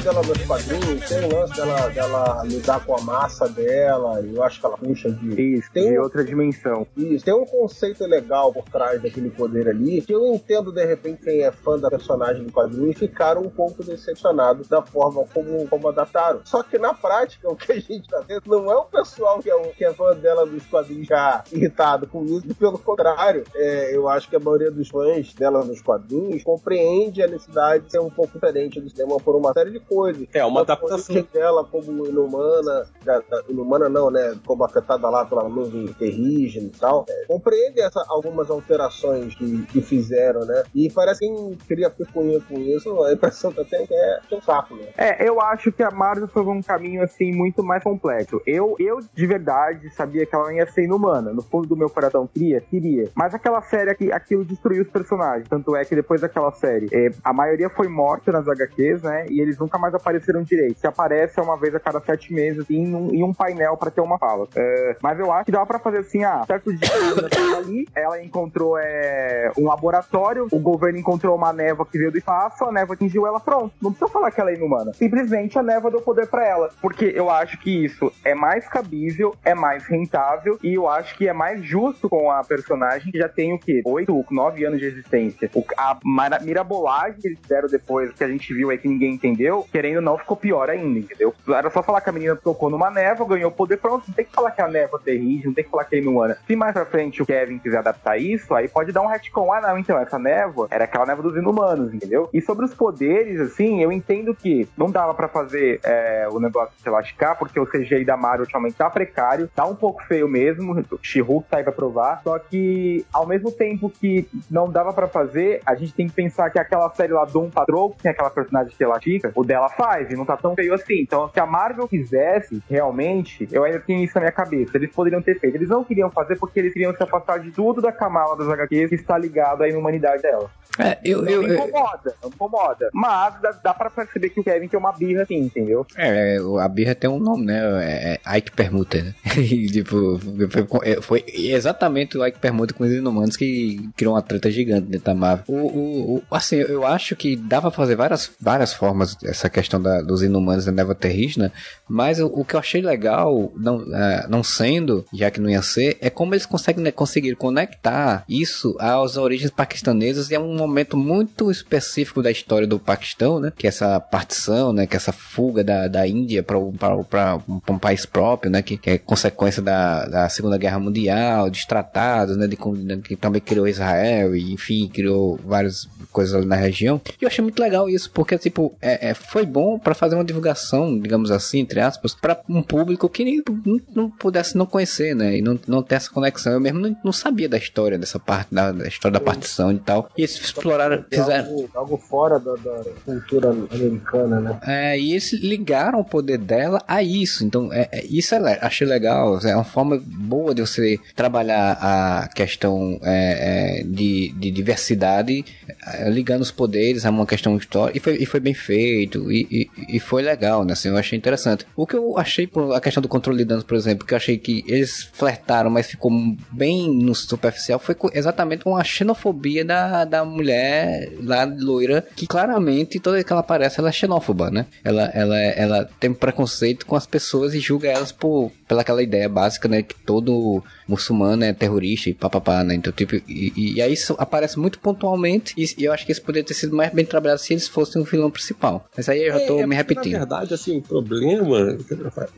Poder dela nos quadrinhos tem o lance dela, dela lidar com a massa dela, e eu acho que ela puxa de. Isso, Tem de um- outra dimensão. Isso, tem um conceito legal por trás daquele poder ali, que eu entendo, de repente, quem é fã da personagem do quadrinho e ficaram um pouco decepcionados da forma como, como adaptaram. Só que na prática, o que a gente tá vendo não é o pessoal que é, o- que é fã dela dos quadrinhos já irritado com isso, pelo contrário, é, eu acho que a maioria dos fãs dela nos quadrinhos compreende a necessidade de ser um pouco diferente do cinema por uma série de coisas. É, uma Tanto a adaptação. dela como inumana, da, da- inumana não, né? Como afetada lá pela nuvem terrígena e tal. É, compreende essa, algumas alterações que, que fizeram, né? E parece que quem queria picuinha com isso, a impressão que eu tenho é que é um saco, né? É, eu acho que a Marvel foi um caminho assim muito mais complexo. Eu, eu de verdade sabia que ela ia ser inumana. No fundo do meu coração queria, queria. Mas aquela série aqui, aquilo destruiu os personagens. Tanto é que depois daquela série, é, a maioria foi morta nas HQs, né? E eles nunca mais apareceram direito. Se aparece é uma vez a cada sete meses em um, em um painel pra ter uma fala. É, mas eu acho que dava pra fazer assim, ah, certo dia ela tava ali, ela encontrou é, um laboratório, o governo encontrou uma névoa que veio do espaço, a névoa atingiu ela, pronto. Não precisa falar que ela é inumana. Simplesmente a névoa deu poder pra ela. Porque eu acho que isso é mais cabível, é mais rentável e eu acho que é mais justo com a personagem que já tem o quê? Oito, nove anos de existência. O- a mirabolagem que eles fizeram depois, que a gente viu aí que ninguém entendeu, querendo ou não, ficou pior ainda, entendeu? Era só falar que a menina tocou numa névoa, ganhou poder, pronto. Não tem que falar que a névoa é terrível, não tem que falar que é inumana. Se mais pra frente o Kevin quiser adaptar isso, aí pode dar um retcon. Ah, não, então, essa névoa era aquela névoa dos inumanos, entendeu? E sobre os poderes, assim, eu entendo que não dava pra fazer é, o negócio se lascar, porque o CGI da Mario ultimamente tá precário, tá um pouco feio mesmo, o She-Hulk tá aí pra provar, só que ao mesmo tempo que não dava pra fazer, a gente tem que pensar que aquela série lá Doom Patrol, que tem aquela personagem que ela fica, o dela faz, e não tá tão feio assim. Então, se a Marvel quisesse, realmente, eu ainda tenho isso na minha cabeça, eles poderiam ter feito. Eles não queriam fazer porque eles queriam se afastar de tudo da Kamala das HQs que está ligado aí na humanidade dela. É, eu, Não eu, me incomoda, não me incomoda. Mas dá, dá pra perceber que o Kevin tem uma birra assim, entendeu? É, o- a birra tem um nome, né? É, é Ike Permuter, né? E, tipo, foi, é, foi exatamente o Ike Permuter com os inumanos que criou uma treta gigante dentro da Marvel. O, o, o- assim, eu acho que dava pra fazer várias, várias formas essa questão da- dos inumanos da Neva Terrígena, mas o, o que eu achei legal, não, é, não sendo, já que não ia ser, é como eles conseguem né, conseguir conectar isso às origens paquistanesas e é um momento muito específico da história do Paquistão, né? Que é essa partição, né? Que é essa fuga da, da Índia para um, país próprio, né? Que, que é consequência da, da Segunda Guerra Mundial, dos tratados, né? De, com- que também criou Israel e, enfim, criou várias coisas ali na região. E eu achei muito legal isso, porque, tipo, é, é, foi bom para fazer uma divulgação, digamos assim, entre aspas, para um público que nem, não, não pudesse não conhecer, né? E não, não ter essa conexão. Eu mesmo não, não sabia da história dessa parte, da, da história da partição e tal. E eles exploraram, fizeram. Algo, algo fora da, da cultura americana, né? É, e eles ligaram o poder dela a isso. Então, é, é- isso é, achei legal. É uma forma boa de você trabalhar a questão é, é, de, de diversidade, é, ligando os poderes a uma questão histórica. E foi, e foi bem feito. E, e, foi legal, né? Assim, eu achei interessante. O que eu achei, por a questão do controle de danos, por exemplo, que eu achei que eles flertaram, mas ficou bem no superficial, foi exatamente uma xenofobia da, da mulher lá loira, que claramente, toda vez que ela aparece, ela é xenófoba, né? Ela, ela, ela tem preconceito com as pessoas e julga elas por, pela aquela ideia básica, né? Que todo muçulmano é terrorista e papapá, né? Então, tipo, e, e aí isso aparece muito pontualmente e, e eu acho que isso poderia ter sido mais bem trabalhado se eles fossem o vilão principal. Mas aí eu já tô É, me porque, repetindo. Na verdade, assim, o problema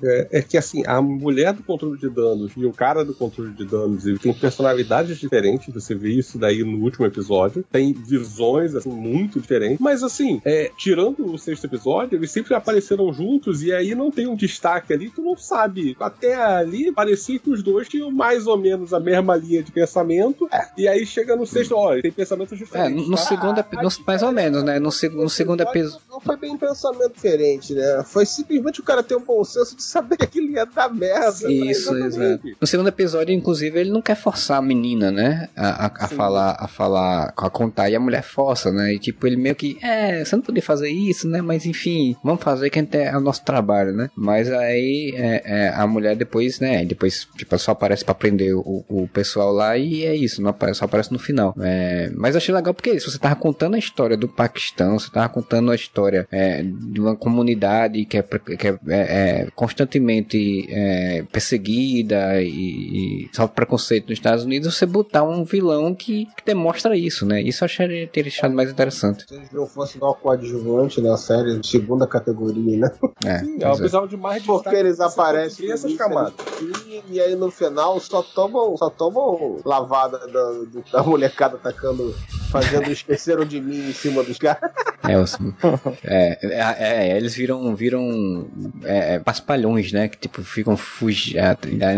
é, é que assim, a mulher do controle de danos e o cara do controle de danos ele tem personalidades diferentes. Você vê isso daí no último episódio. Tem visões assim, muito diferentes. Mas assim, é, tirando o sexto episódio, eles sempre apareceram juntos e aí não tem um destaque ali, tu não sabe. até ali parecia que os dois tinham mais ou menos a mesma linha de pensamento. E aí chega no sexto, olha, tem pensamentos É, diferentes. no, no tá? segundo, epi- no- mais ou menos, né? No, seg- no segundo episódio. Não foi bem um pensamento diferente, né? Foi simplesmente o cara ter um bom senso de saber que aquilo ia dar merda. Isso, Exatamente. exato. No segundo episódio, inclusive, ele não quer forçar a menina, né? A, a, a falar, a falar, a contar, e a mulher força, né? E tipo, ele meio que, é, você não podia fazer isso, né? Mas enfim, vamos fazer que é, é o nosso trabalho, né? Mas aí é, é, a mulher depois, né? Depois, tipo, só aparece pra prender o, o pessoal lá e é isso, não aparece, só aparece no final. É, mas eu achei legal porque é isso, você tava contando a história do Paquistão, você tava contando a história é, de uma comunidade que é, que é, é, é constantemente é, perseguida e, e sofre preconceito nos Estados Unidos, você botar um vilão que, que demonstra isso, né? Isso eu achei ter achado mais interessante. Se eles não fossem dar o coadjuvante na série de segunda categoria, né? É, Sim, é. precisava de mais Porque destaque eles aparecem camadas. e, aí no final só tomam, só tomam lavada da, da molecada atacando, fazendo esqueceram de mim em cima dos caras. É, os- é, é, é, eles viram, viram é, é, paspalhões, né? Que tipo, ficam fugindo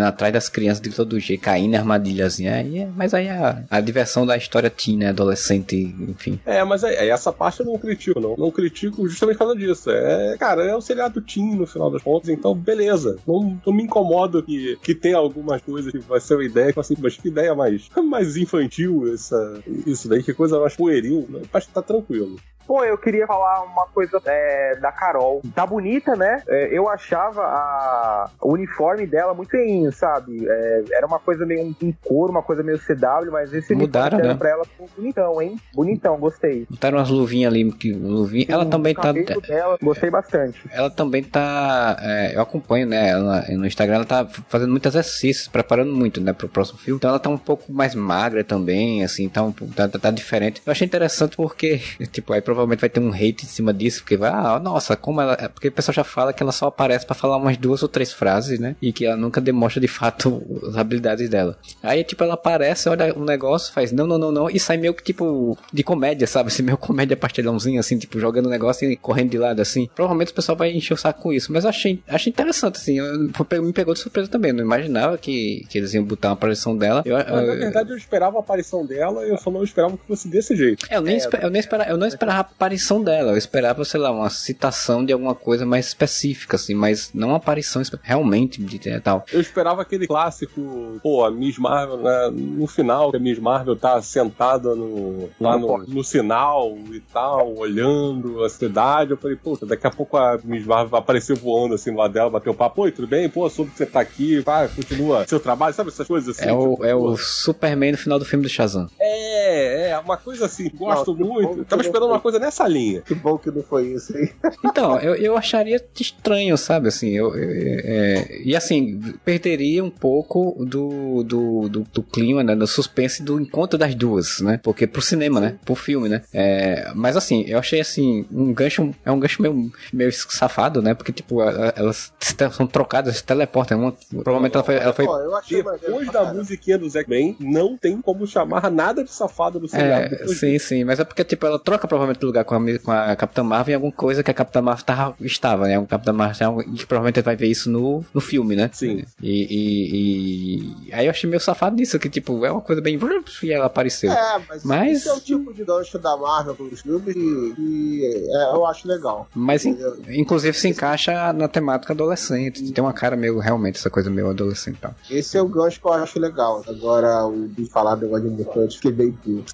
atrás das crianças de todo jeito, caindo em armadilhazinha. Aí é- mas aí a, a diversão da história teen, né, adolescente, enfim. É, mas é, é, essa parte eu não critico, não. Não critico justamente por causa disso. É, cara, é um seriado teen no final das contas, então beleza. Não, não me incomoda que, que tem algumas coisas que vai ser uma ideia, que assim, mas que ideia mais, mais infantil essa, isso daí, que coisa mais pueril. Né? Que tá tranquilo. Pô, eu queria falar uma coisa é, da Carol. Tá bonita, né? É, eu achava a, o uniforme dela muito feinho, sabe? É, era uma coisa meio um, um couro, uma coisa meio CW, mas esse Mudaram, né? pra ela ficou bonitão, hein? Bonitão, gostei. Botaram umas luvinhas ali, que luvinha. Ela O também tá. dela, gostei bastante. Ela também tá. é, eu acompanho, né? Ela, no Instagram ela tá fazendo muitos exercícios, preparando muito, né? Pro próximo filme. Então ela tá um pouco mais magra também, assim, tá, um, tá, tá, tá diferente. Eu achei interessante porque, tipo, aí provavelmente vai ter um hate em cima disso, porque vai, ah, nossa, como ela. é, Porque o pessoal já fala que ela só aparece pra falar umas duas ou três frases, né? E que ela nunca demonstra de fato as habilidades dela. Aí, tipo, ela aparece, olha um negócio, faz não, não, não, não, e sai meio que tipo de comédia, sabe? Assim, meio comédia pastelãozinho, assim, tipo, jogando o negócio e correndo de lado, assim. Provavelmente o pessoal vai encher o saco com isso, mas eu achei, achei interessante, assim. Eu, me pegou de surpresa também. Eu não imaginava que, que eles iam botar uma aparição dela. Eu, Mas, na eu- verdade, eu esperava a aparição dela, eu só não esperava que fosse desse jeito. é, eu nem, espe- eu, nem esperava, eu não esperava aparição dela, eu esperava, sei lá, uma citação de alguma coisa mais específica, assim, mas não uma aparição realmente de tal. Eu esperava aquele clássico, pô, a Miss Marvel, né, no final, que a Miss Marvel tá sentada no, lá no, no sinal e tal, olhando a cidade. Eu falei, puta, daqui a pouco a Miss Marvel vai aparecer voando assim lado dela, bater o papo, oi, tudo bem? Pô, soube que você tá aqui, vai, continua seu trabalho, sabe essas coisas assim? É o, tipo, é pô, o Superman no final do filme do Shazam. É, é, uma coisa assim, gosto Não, muito. Tava esperando uma coisa nessa linha. Que bom que não foi isso aí. Então, eu, eu acharia estranho, sabe? Assim, eu, eu- é, e assim, perderia um pouco do, do, do, do clima, né? Do suspense do encontro das duas, né? Porque pro cinema, né? Pro filme, né? É, mas assim, eu achei assim, um gancho, é um gancho meio, meio safado, né? Porque, tipo, elas são trocadas, se teleportam. Uma, provavelmente ela foi. Ela foi Ó, Depois da musiquinha do Zack Man, não tem como chamar nada de safado no seriado. É, sim, sim, mas é porque, tipo, ela troca provavelmente de lugar com a, com a Capitã Marvel em alguma coisa que a Capitã Marvel tava, estava, né? O Capitã Marvel, e que provavelmente vai ver isso no, no filme, né? Sim. E, e, e- aí eu achei meio safado nisso, que, tipo, é uma coisa bem... E ela apareceu. É, mas, Mas- esse é o tipo de gancho da Marvel com os filmes que, é, eu acho legal. Mas, in- inclusive, se encaixa na temática adolescente. Tem uma cara meio, realmente, essa coisa meio adolescente e. Esse é o gancho que eu acho legal. Agora, o de falar do negócio de mutante, fiquei bem puto.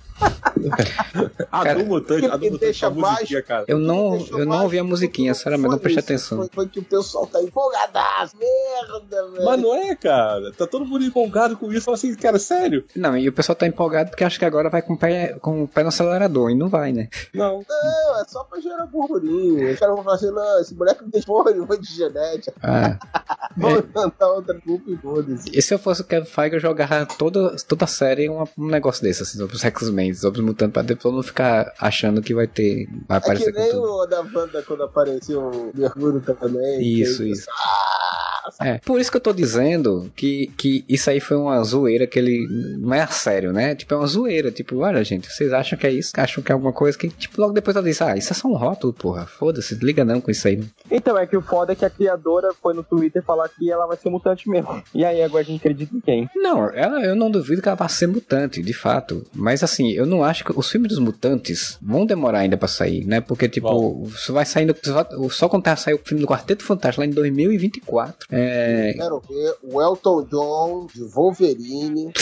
A Cara, do Mutante, a do me Mutante, deixa a musiquinha, cara. Eu não, eu não ouvi a musiquinha, puto, sinceramente, não prestei atenção. Foi, foi que o pessoal tá empolgadaço. Merda, velho. Mas não é, cara. Tá todo mundo empolgado com isso. Fala assim, cara, sério? Não, e o pessoal tá empolgado porque acha que agora vai com o pé, com o pé no acelerador, e não vai, né? Não. Não, é só pra gerar burburinho. Os caras vão falar assim, não, esse moleque não tem porra nenhuma de genética. Ah... Vou inventar outra culpa e foda-se. E se eu fosse o Kevin Feige, eu jogava toda, toda a série uma- um negócio desse, assim, sobre os X-Men, sobre os mutantes, pra depois não ficar achando que vai ter. Vai É que aparecer nem o da Wanda quando apareceu o Mercúrio também. Isso, isso. Ah, É, por isso que eu tô dizendo que, que isso aí foi uma zoeira que ele não é a sério, né? Tipo, é uma zoeira. Tipo, olha, gente, vocês acham que é isso? Acham que é alguma coisa que, tipo, logo depois ela diz, ah, isso é só um rótulo, porra. Foda-se, liga não com isso aí. Então, é que o foda é que a criadora foi no Twitter falar que ela vai ser mutante mesmo. E aí agora a gente acredita em quem? Não, ela, eu não duvido que ela vá ser mutante, de fato. Mas assim, eu não acho que os filmes dos mutantes vão demorar ainda pra sair, né? Porque, tipo, isso vai saindo. Só, só quando tá sair o filme do Quarteto Fantástico lá em 2024. É. Quero ver o Elton John de Wolverine.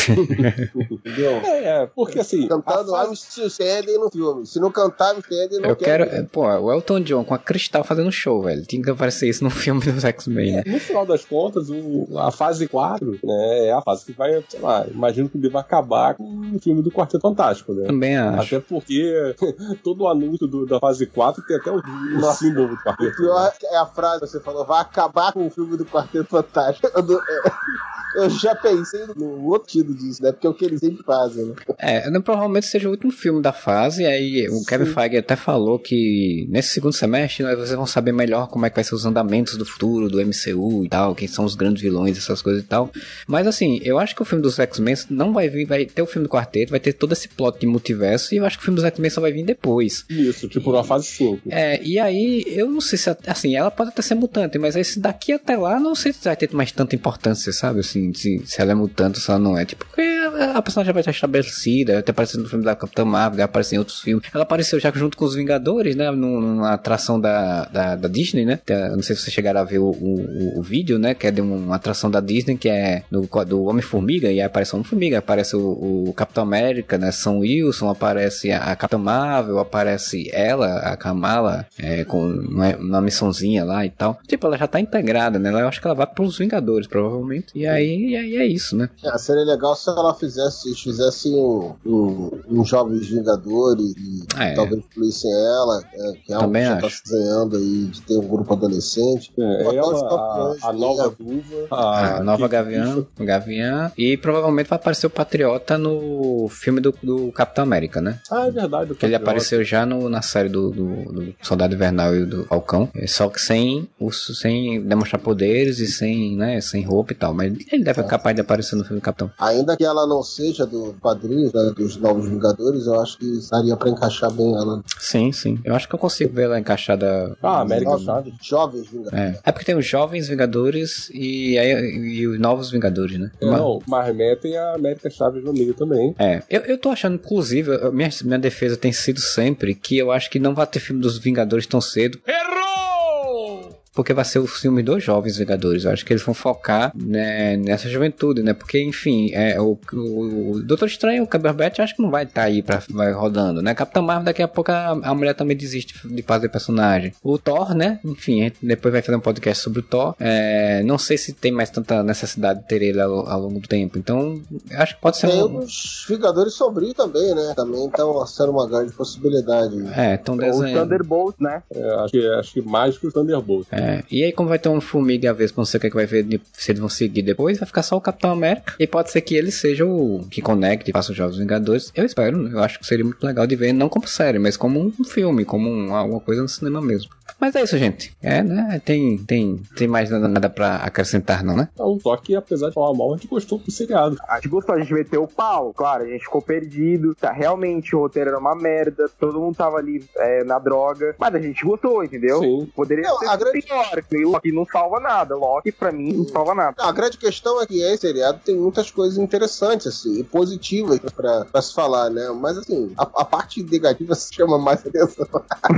Entendeu? É, é, porque assim. Cantando a I'm Still Standing no filme. Se não cantar Standing, não Eu quero. é, Pô, o Elton John com a Cristal fazendo show, velho. Tinha que aparecer isso no filme dos X-Men, né? No final das contas, o- a fase 4 né, é a fase que vai, sei lá, imagino que deva acabar com o filme do Quarteto Fantástico, né? Também acho. Até porque todo o anúncio do- da fase 4 tem até o, o símbolo do O Quarteto. pior é a frase que você falou, vai acabar com o filme do Quarteto Fantástico. Eu, não- eu já pensei no outro sentido disso, né? Porque é o que eles sempre fazem, né? É, né, provavelmente seja o último filme da fase. Aí o Kevin Feige até falou que nesse segundo semestre nós vocês vão saber melhor como é que vai ser os andamentos do futuro do MCU e tal, quem são os grandes vilões, essas coisas e tal. Mas assim, eu acho que o filme dos X-Men não vai vir, vai ter o filme do quarteto, vai ter todo esse plot de multiverso, e eu acho que o filme dos X-Men só vai vir depois. Isso, tipo na fase 5. É, e aí, eu não sei se, assim, ela pode até ser mutante, mas aí se daqui até lá, não sei se vai ter mais tanta importância, sabe? Assim, se, se ela é mutante se ela não é. Tipo, porque a, personagem já vai estar estabelecida, vai ter aparecido no filme da Capitã Marvel, vai aparecer em outros filmes. Ela apareceu já junto com os Vingadores, né? num- Numa atração da, da, da Disney, né? Eu não sei se vocês chegaram a ver o, o, o vídeo, né? Que é de uma atração da Disney, que é do, do Homem-Formiga, e aí aparece o Homem-Formiga, aparece o, o Capitão América, né? São Wilson, aparece a, a Capitã Marvel, aparece ela, a Kamala, é, com uma, uma missãozinha lá e tal. Tipo, ela já tá integrada, né? Eu acho que ela vai pros Vingadores, provavelmente. E aí, e aí é isso, né? É, seria legal se ela fizesse, eles fizessem um, um, um Jovens Vingadores e É. talvez incluíssem ela, é, que é algo Também que já acho. tá se desenhando aí de ter um grupo adolescente. É, ela, campeões a, a nova. Duva, A nova Kate Gavião, Bishop. Gavião. E provavelmente vai aparecer o Patriota no filme do, do Capitão América, né? Ah, é verdade. Que ele apareceu já no- na série do, do, do Soldado Invernal e do Falcão. É, Só que sem, sem demonstrar e sem, né, sem roupa e tal. Mas ele deve ser capaz de aparecer no filme do Capitão. Ainda que ela não seja do quadrinho né, dos Novos Vingadores, eu acho que daria pra encaixar bem ela. Sim, sim. Eu acho que eu consigo ver ela encaixada. Ah, América Chaves. Jovens Vingadores. É. é porque tem os Jovens Vingadores e, aí, e os Novos Vingadores, né? É, não, mas remetem a América Chaves no meio também. É, eu, eu tô achando, inclusive, minha, minha defesa tem sido sempre que eu acho que não vai ter filme dos Vingadores tão cedo. Porque vai ser o filme dos jovens Vingadores. Eu acho que eles vão focar né, nessa juventude, né? Porque, enfim, é, o, o, o Doutor Estranho, o Cumberbatch, acho que não vai estar aí pra, vai rodando, né? Capitão Marvel, daqui a pouco a, a mulher também desiste de fazer personagem. O Thor, né? Enfim, a gente depois vai fazer um podcast sobre o Thor. É, não sei se tem mais tanta necessidade de ter ele ao, ao longo do tempo. Então, acho que pode ser Tem um. os Vingadores Sombrios também, né? Também estão sendo uma grande possibilidade. É, estão Ou desenhando. Thunderbolt, né? É, acho, que, acho que mais que o Thunderbolt. É. E aí, como vai ter um Formiga e a Vespa, não sei o que, é que vai ver se eles vão seguir depois, vai ficar só o Capitão América. E pode ser que ele seja o que conecte e faça os Jovens Vingadores. Eu espero, eu acho que seria muito legal de ver, não como série, mas como um filme, como um- alguma coisa no cinema mesmo. Mas é isso, gente. É, né? Tem, tem, tem mais nada, nada pra acrescentar, não, né? Então, só que apesar de falar mal, a gente gostou do seriado. A gente gostou, a gente meteu o pau, claro, a gente ficou perdido, tá, realmente o roteiro era uma merda, todo mundo tava ali é, na droga, mas a gente gostou, entendeu? Sim. Poderia Não, ser a grande- pior, que o Loki não salva nada, Loki pra mim não salva nada. A grande questão é que esse seriado tem muitas coisas interessantes, assim, e positivas pra, pra se falar, né? Mas, assim, a, a parte negativa se chama mais atenção.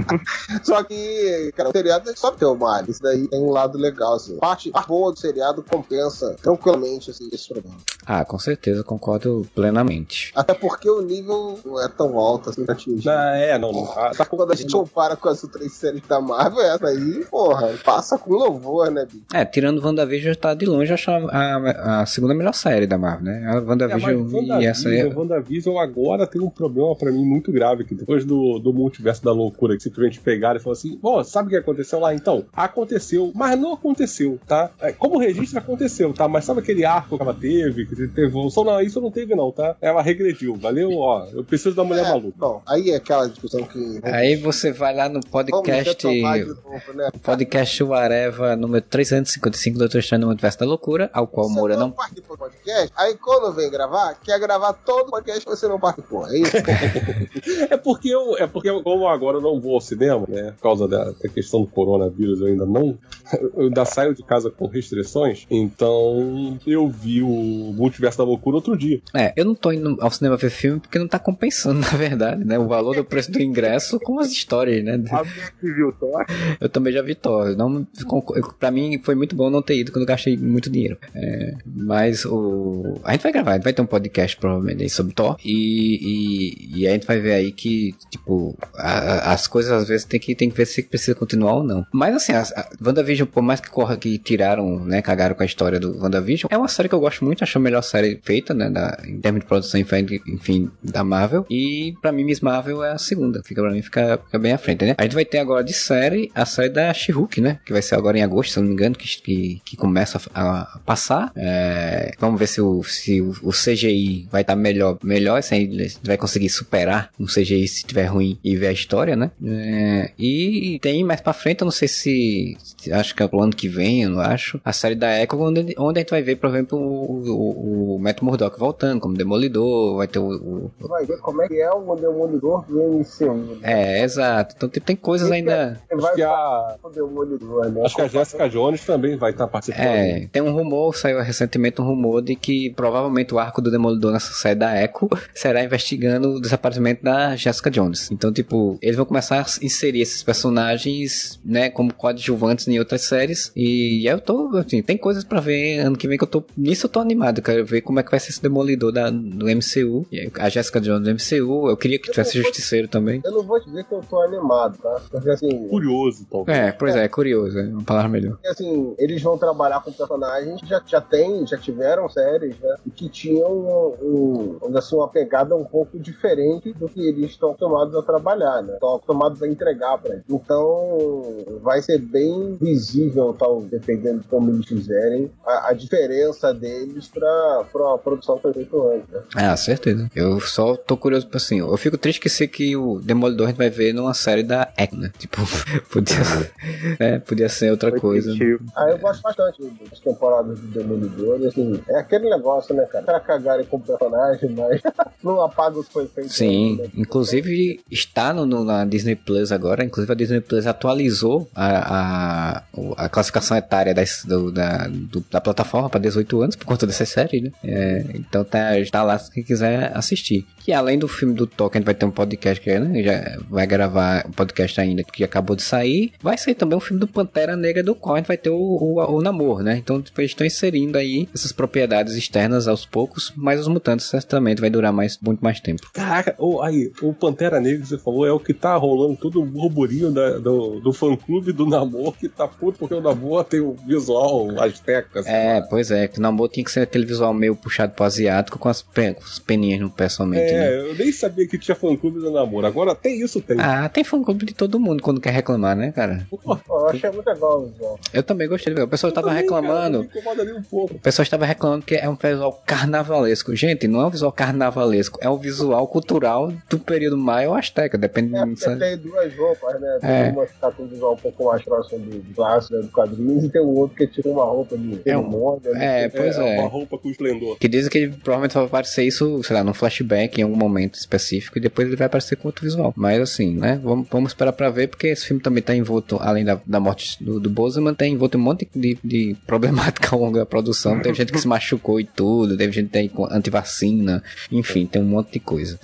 Só que, cara, o seriado é só ter o mal. Isso daí tem um lado legal, assim. A parte, a boa do seriado compensa tranquilamente, assim, esse problema. Ah, com certeza, concordo plenamente. Até porque o nível não é tão alto, assim, pra atingir. Ah, é, não, não. Ah, tá Quando a gente compara com as outras séries da Marvel, essa aí, porra, passa com louvor, né, bicho? É, tirando WandaVision, tá de longe acho a, a, a segunda melhor série da Marvel, né? A É, WandaVision mas e essa aí. WandaVision, WandaVision agora tem um problema pra mim muito grave, que depois do, do multiverso da loucura, que simplesmente pegaram e falaram assim, ó, sabe o que aconteceu lá? Então, aconteceu, mas não aconteceu, tá? É, Como registro aconteceu, tá? Mas sabe aquele arco que ela teve, que teve evolução? Não, isso não teve não, tá? Ela regrediu, valeu? Ó, eu preciso da mulher É, maluca. Bom, aí é aquela discussão que. Aí você vai lá no podcast. novo, né? Podcast Areva número 355 do Doutor Estranho no Universo da Loucura, ao qual o Você Moura não não. participou do podcast, aí quando vem gravar, quer gravar todo o podcast que você não participou. É isso? É porque eu, é porque eu, como agora eu não vou ao cinema, né? Por causa da, da questão do coronavírus, eu ainda não. Eu ainda saio de casa com restrições. Então eu vi o Multiverso da Loucura outro dia. É, eu não tô indo ao cinema ver filme porque não tá compensando, na verdade, né? O valor do preço do ingresso com as histórias, né? Eu também já vi Thor. Não, pra mim foi muito bom não ter ido quando eu gastei muito dinheiro. É, mas o. A gente vai gravar, a gente vai ter um podcast provavelmente sobre Thor. E, e, e a gente vai ver aí que, tipo, a- as coisas às vezes tem que, tem que ver se precisa continuar ou não. Mas assim, a, a WandaVision, por mais que corra que tiraram, né, cagaram com a história do WandaVision, é uma série que eu gosto muito, acho a melhor série feita, né, da, em termos de produção, enfim, da Marvel. E pra mim, Miss Marvel é a segunda. Fica pra mim, fica, fica bem à frente, né? A gente vai ter agora de série a série da She-Hulk, né? Que vai ser agora em agosto, se eu não me engano, que, que, que começa a, a passar. É, vamos ver se o, se o, CGI vai estar melhor, melhor, se a gente vai conseguir superar um CGI se tiver ruim e ver a história, né? É, e tem mais pra frente, eu não sei se, acho que é pro ano que vem, eu não acho, a série da Echo, onde, onde a gente vai ver, por exemplo, o, o, o Matt Murdock voltando como Demolidor, vai ter o, o- Você vai ver como é que é o Demolidor do MCU. Né? é, exato. Então tem, tem coisas ainda. Acho vai que falar a, acho que a Jessica Jones também vai estar participando. É, tem um rumor, saiu recentemente um rumor de que provavelmente o arco do Demolidor nessa série da Echo será investigando o desaparecimento da Jessica Jones. Então, tipo, eles vão começar a inserir esses personagens, né, como coadjuvantes em outras séries. E eu tô, assim, tem coisas pra ver ano que vem que eu tô. Nisso eu tô animado. Eu quero ver como é que vai ser esse Demolidor da, do MCU. A Jessica Jones do MCU. Eu queria que tivesse Justiceiro também. Eu não vou te dizer que eu tô animado, tá? Porque assim, Curioso, talvez. É, pois é, é curioso, é uma palavra melhor. Porque, assim, eles vão trabalhar com personagens que já, já tem, já tiveram séries, né? E que tinham um, um, assim, uma pegada um pouco diferente do que eles estão acostumados a trabalhar, né? Estão acostumados a entregar pra eles. Então, vai ser bem visível, tal, dependendo de como eles fizerem, a, a diferença deles pra, pra produção que foi feita antes, né? Ah, certeza. Eu só tô curioso, assim, eu fico triste que sei que o Demolidor a gente vai ver numa série da Echo, né? Tipo, podia, é, podia ser outra coisa. Positivo. Ah, eu gosto bastante das temporadas do Demolidor, assim, é aquele negócio, né, cara? Pra cagarem com o personagem, mas não apaga o que foi feito. Sim, né? inclusive está no, no- na Disney Plus agora. Inclusive a Disney Plus atualizou a, a, a classificação etária das- do- da, do- da plataforma para 18 anos por conta dessa série, né? É, então tá, tá lá se quem quiser assistir. E além do filme do Thor, que a gente vai ter um podcast que né, já vai gravar um podcast ainda que acabou de sair, vai sair também um filme do Pantera Negra do qual a gente vai ter o, o, o namoro, né? Então tipo, eles estão inserindo aí essas propriedades externas aos poucos, mas os mutantes certamente vai durar mais, muito mais tempo. Caraca, o, aí, o Pantera Negra que você falou é o que tá rolando todo o burburinho da- do, do fã-clube do Namor, que tá puto porque o Namor tem o visual azteca. assim. É, pois é, que o namoro tinha que ser aquele visual meio puxado pro asiático com as, com as peninhas no pé somente, né? É, eu nem sabia que tinha fã-clube do Namor. Agora até isso tem. Ah, tem fã clube de todo mundo quando quer reclamar, né, cara? Eu achei muito legal o visual. Eu também gostei. O pessoal tava Também, cara, reclamando. nem um pouco. O pessoal estava reclamando que é um visual carnavalesco. Gente, não é um visual carnavalesco, é um visual cultural do período maio ou asteca, depende É, tem duas roupas, né? Tem É. uma que tá com um visual um pouco mais próximo do do clássico, né, do quadrinhos, e tem o outro que é tipo uma roupa de É um- cerimônia. né? É, pois é, é. uma roupa com esplendor. Que dizem que ele provavelmente vai aparecer isso, sei lá, num flashback em algum momento específico e depois ele vai aparecer com outro visual. Mas assim, né? Vamos, vamos esperar pra ver, porque esse filme também tá envolto, além da, da morte do, do Bozeman, tá envolto em um monte de, de problemática ao longo da produção. Teve gente que se machucou e tudo, teve gente aí com antivacina, enfim, tem um monte de coisa.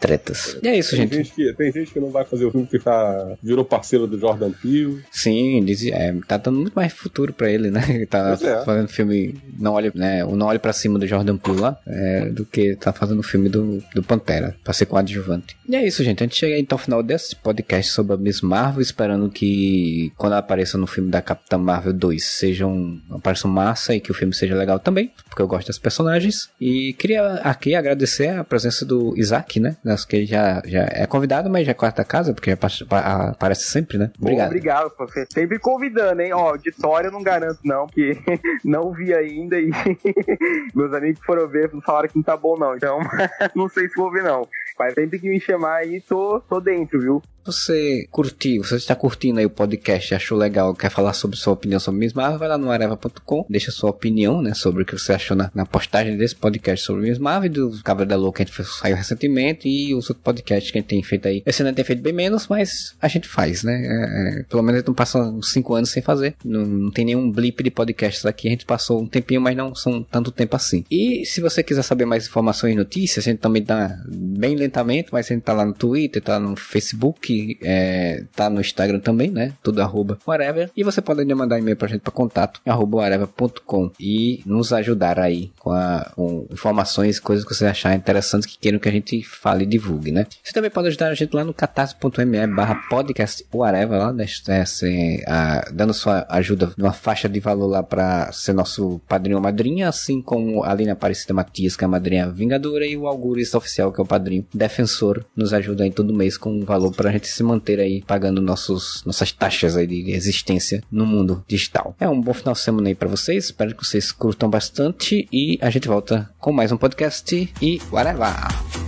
Tretas. E é isso, Tem gente. gente, que, tem gente que não vai fazer o filme porque tá, virou parceiro do Jordan Peele. Sim, diz, é, tá dando muito mais futuro pra ele, né? Ele tá é. fazendo filme Não Olhe, né, o Não Olhe Pra Cima do Jordan Peele lá, é, do que tá fazendo o filme do, do Pantera, pra ser coadjuvante. E é isso, gente. A gente chega então ao final desse podcast sobre a Miss Marvel, esperando que quando ela apareça no filme da Capitã Marvel 2 seja um, aparição massa e que o filme seja legal também, porque eu gosto das personagens. E queria aqui agradecer a presença do Isaac, né? Nosso Que ele já, já é convidado, mas já é quarta casa, porque já pa- pa- aparece sempre né? Obrigado. Obrigado, você sempre convidando, hein? Ó, auditório eu não garanto não, porque não vi ainda e meus amigos foram ver, falaram que não tá bom não, então não sei se vou ver não. Mas sempre que me chamar aí, tô, tô dentro, viu? Você curtiu, você está curtindo aí o podcast, achou legal, quer falar sobre sua opinião sobre Miss Marvel, vai lá no areva.com, deixa sua opinião, né, sobre o que você achou na, na postagem desse podcast sobre Miss Marvel, do Cabra da Louca que a gente saiu recentemente e os outros podcasts que a gente tem feito aí. Esse ano tem feito bem menos, mas a gente faz, né? É, é, pelo menos a gente não passa uns 5 anos sem fazer. Não, não, tem nenhum blip de podcasts aqui. A gente passou um tempinho, mas não são tanto tempo assim. E se você quiser saber mais informações e notícias, a gente também dá bem lentamente, mas a gente tá lá no Twitter, tá no Facebook, é, tá no Instagram também, né? Tudo arroba whatever. E você pode ainda mandar e-mail pra gente para contato arroba whatever.com e nos ajudar aí com, a, com informações, coisas que você achar interessantes que queiram que a gente fale e divulgue, né? Você também pode ajudar a gente lá no catarse.me barra podcast whatever lá, né? Se, a, dando sua ajuda numa faixa de valor lá para ser nosso padrinho ou madrinha, assim como a Lina Aparecida Matias, que é a madrinha vingadora, e o Augurista Oficial, que é o padrinho defensor, nos ajuda aí todo mês com um valor pra gente se manter aí pagando nossos, nossas taxas aí de existência no mundo digital. É um bom final de semana aí para vocês. Espero que vocês curtam bastante e a gente volta com mais um podcast e whatever!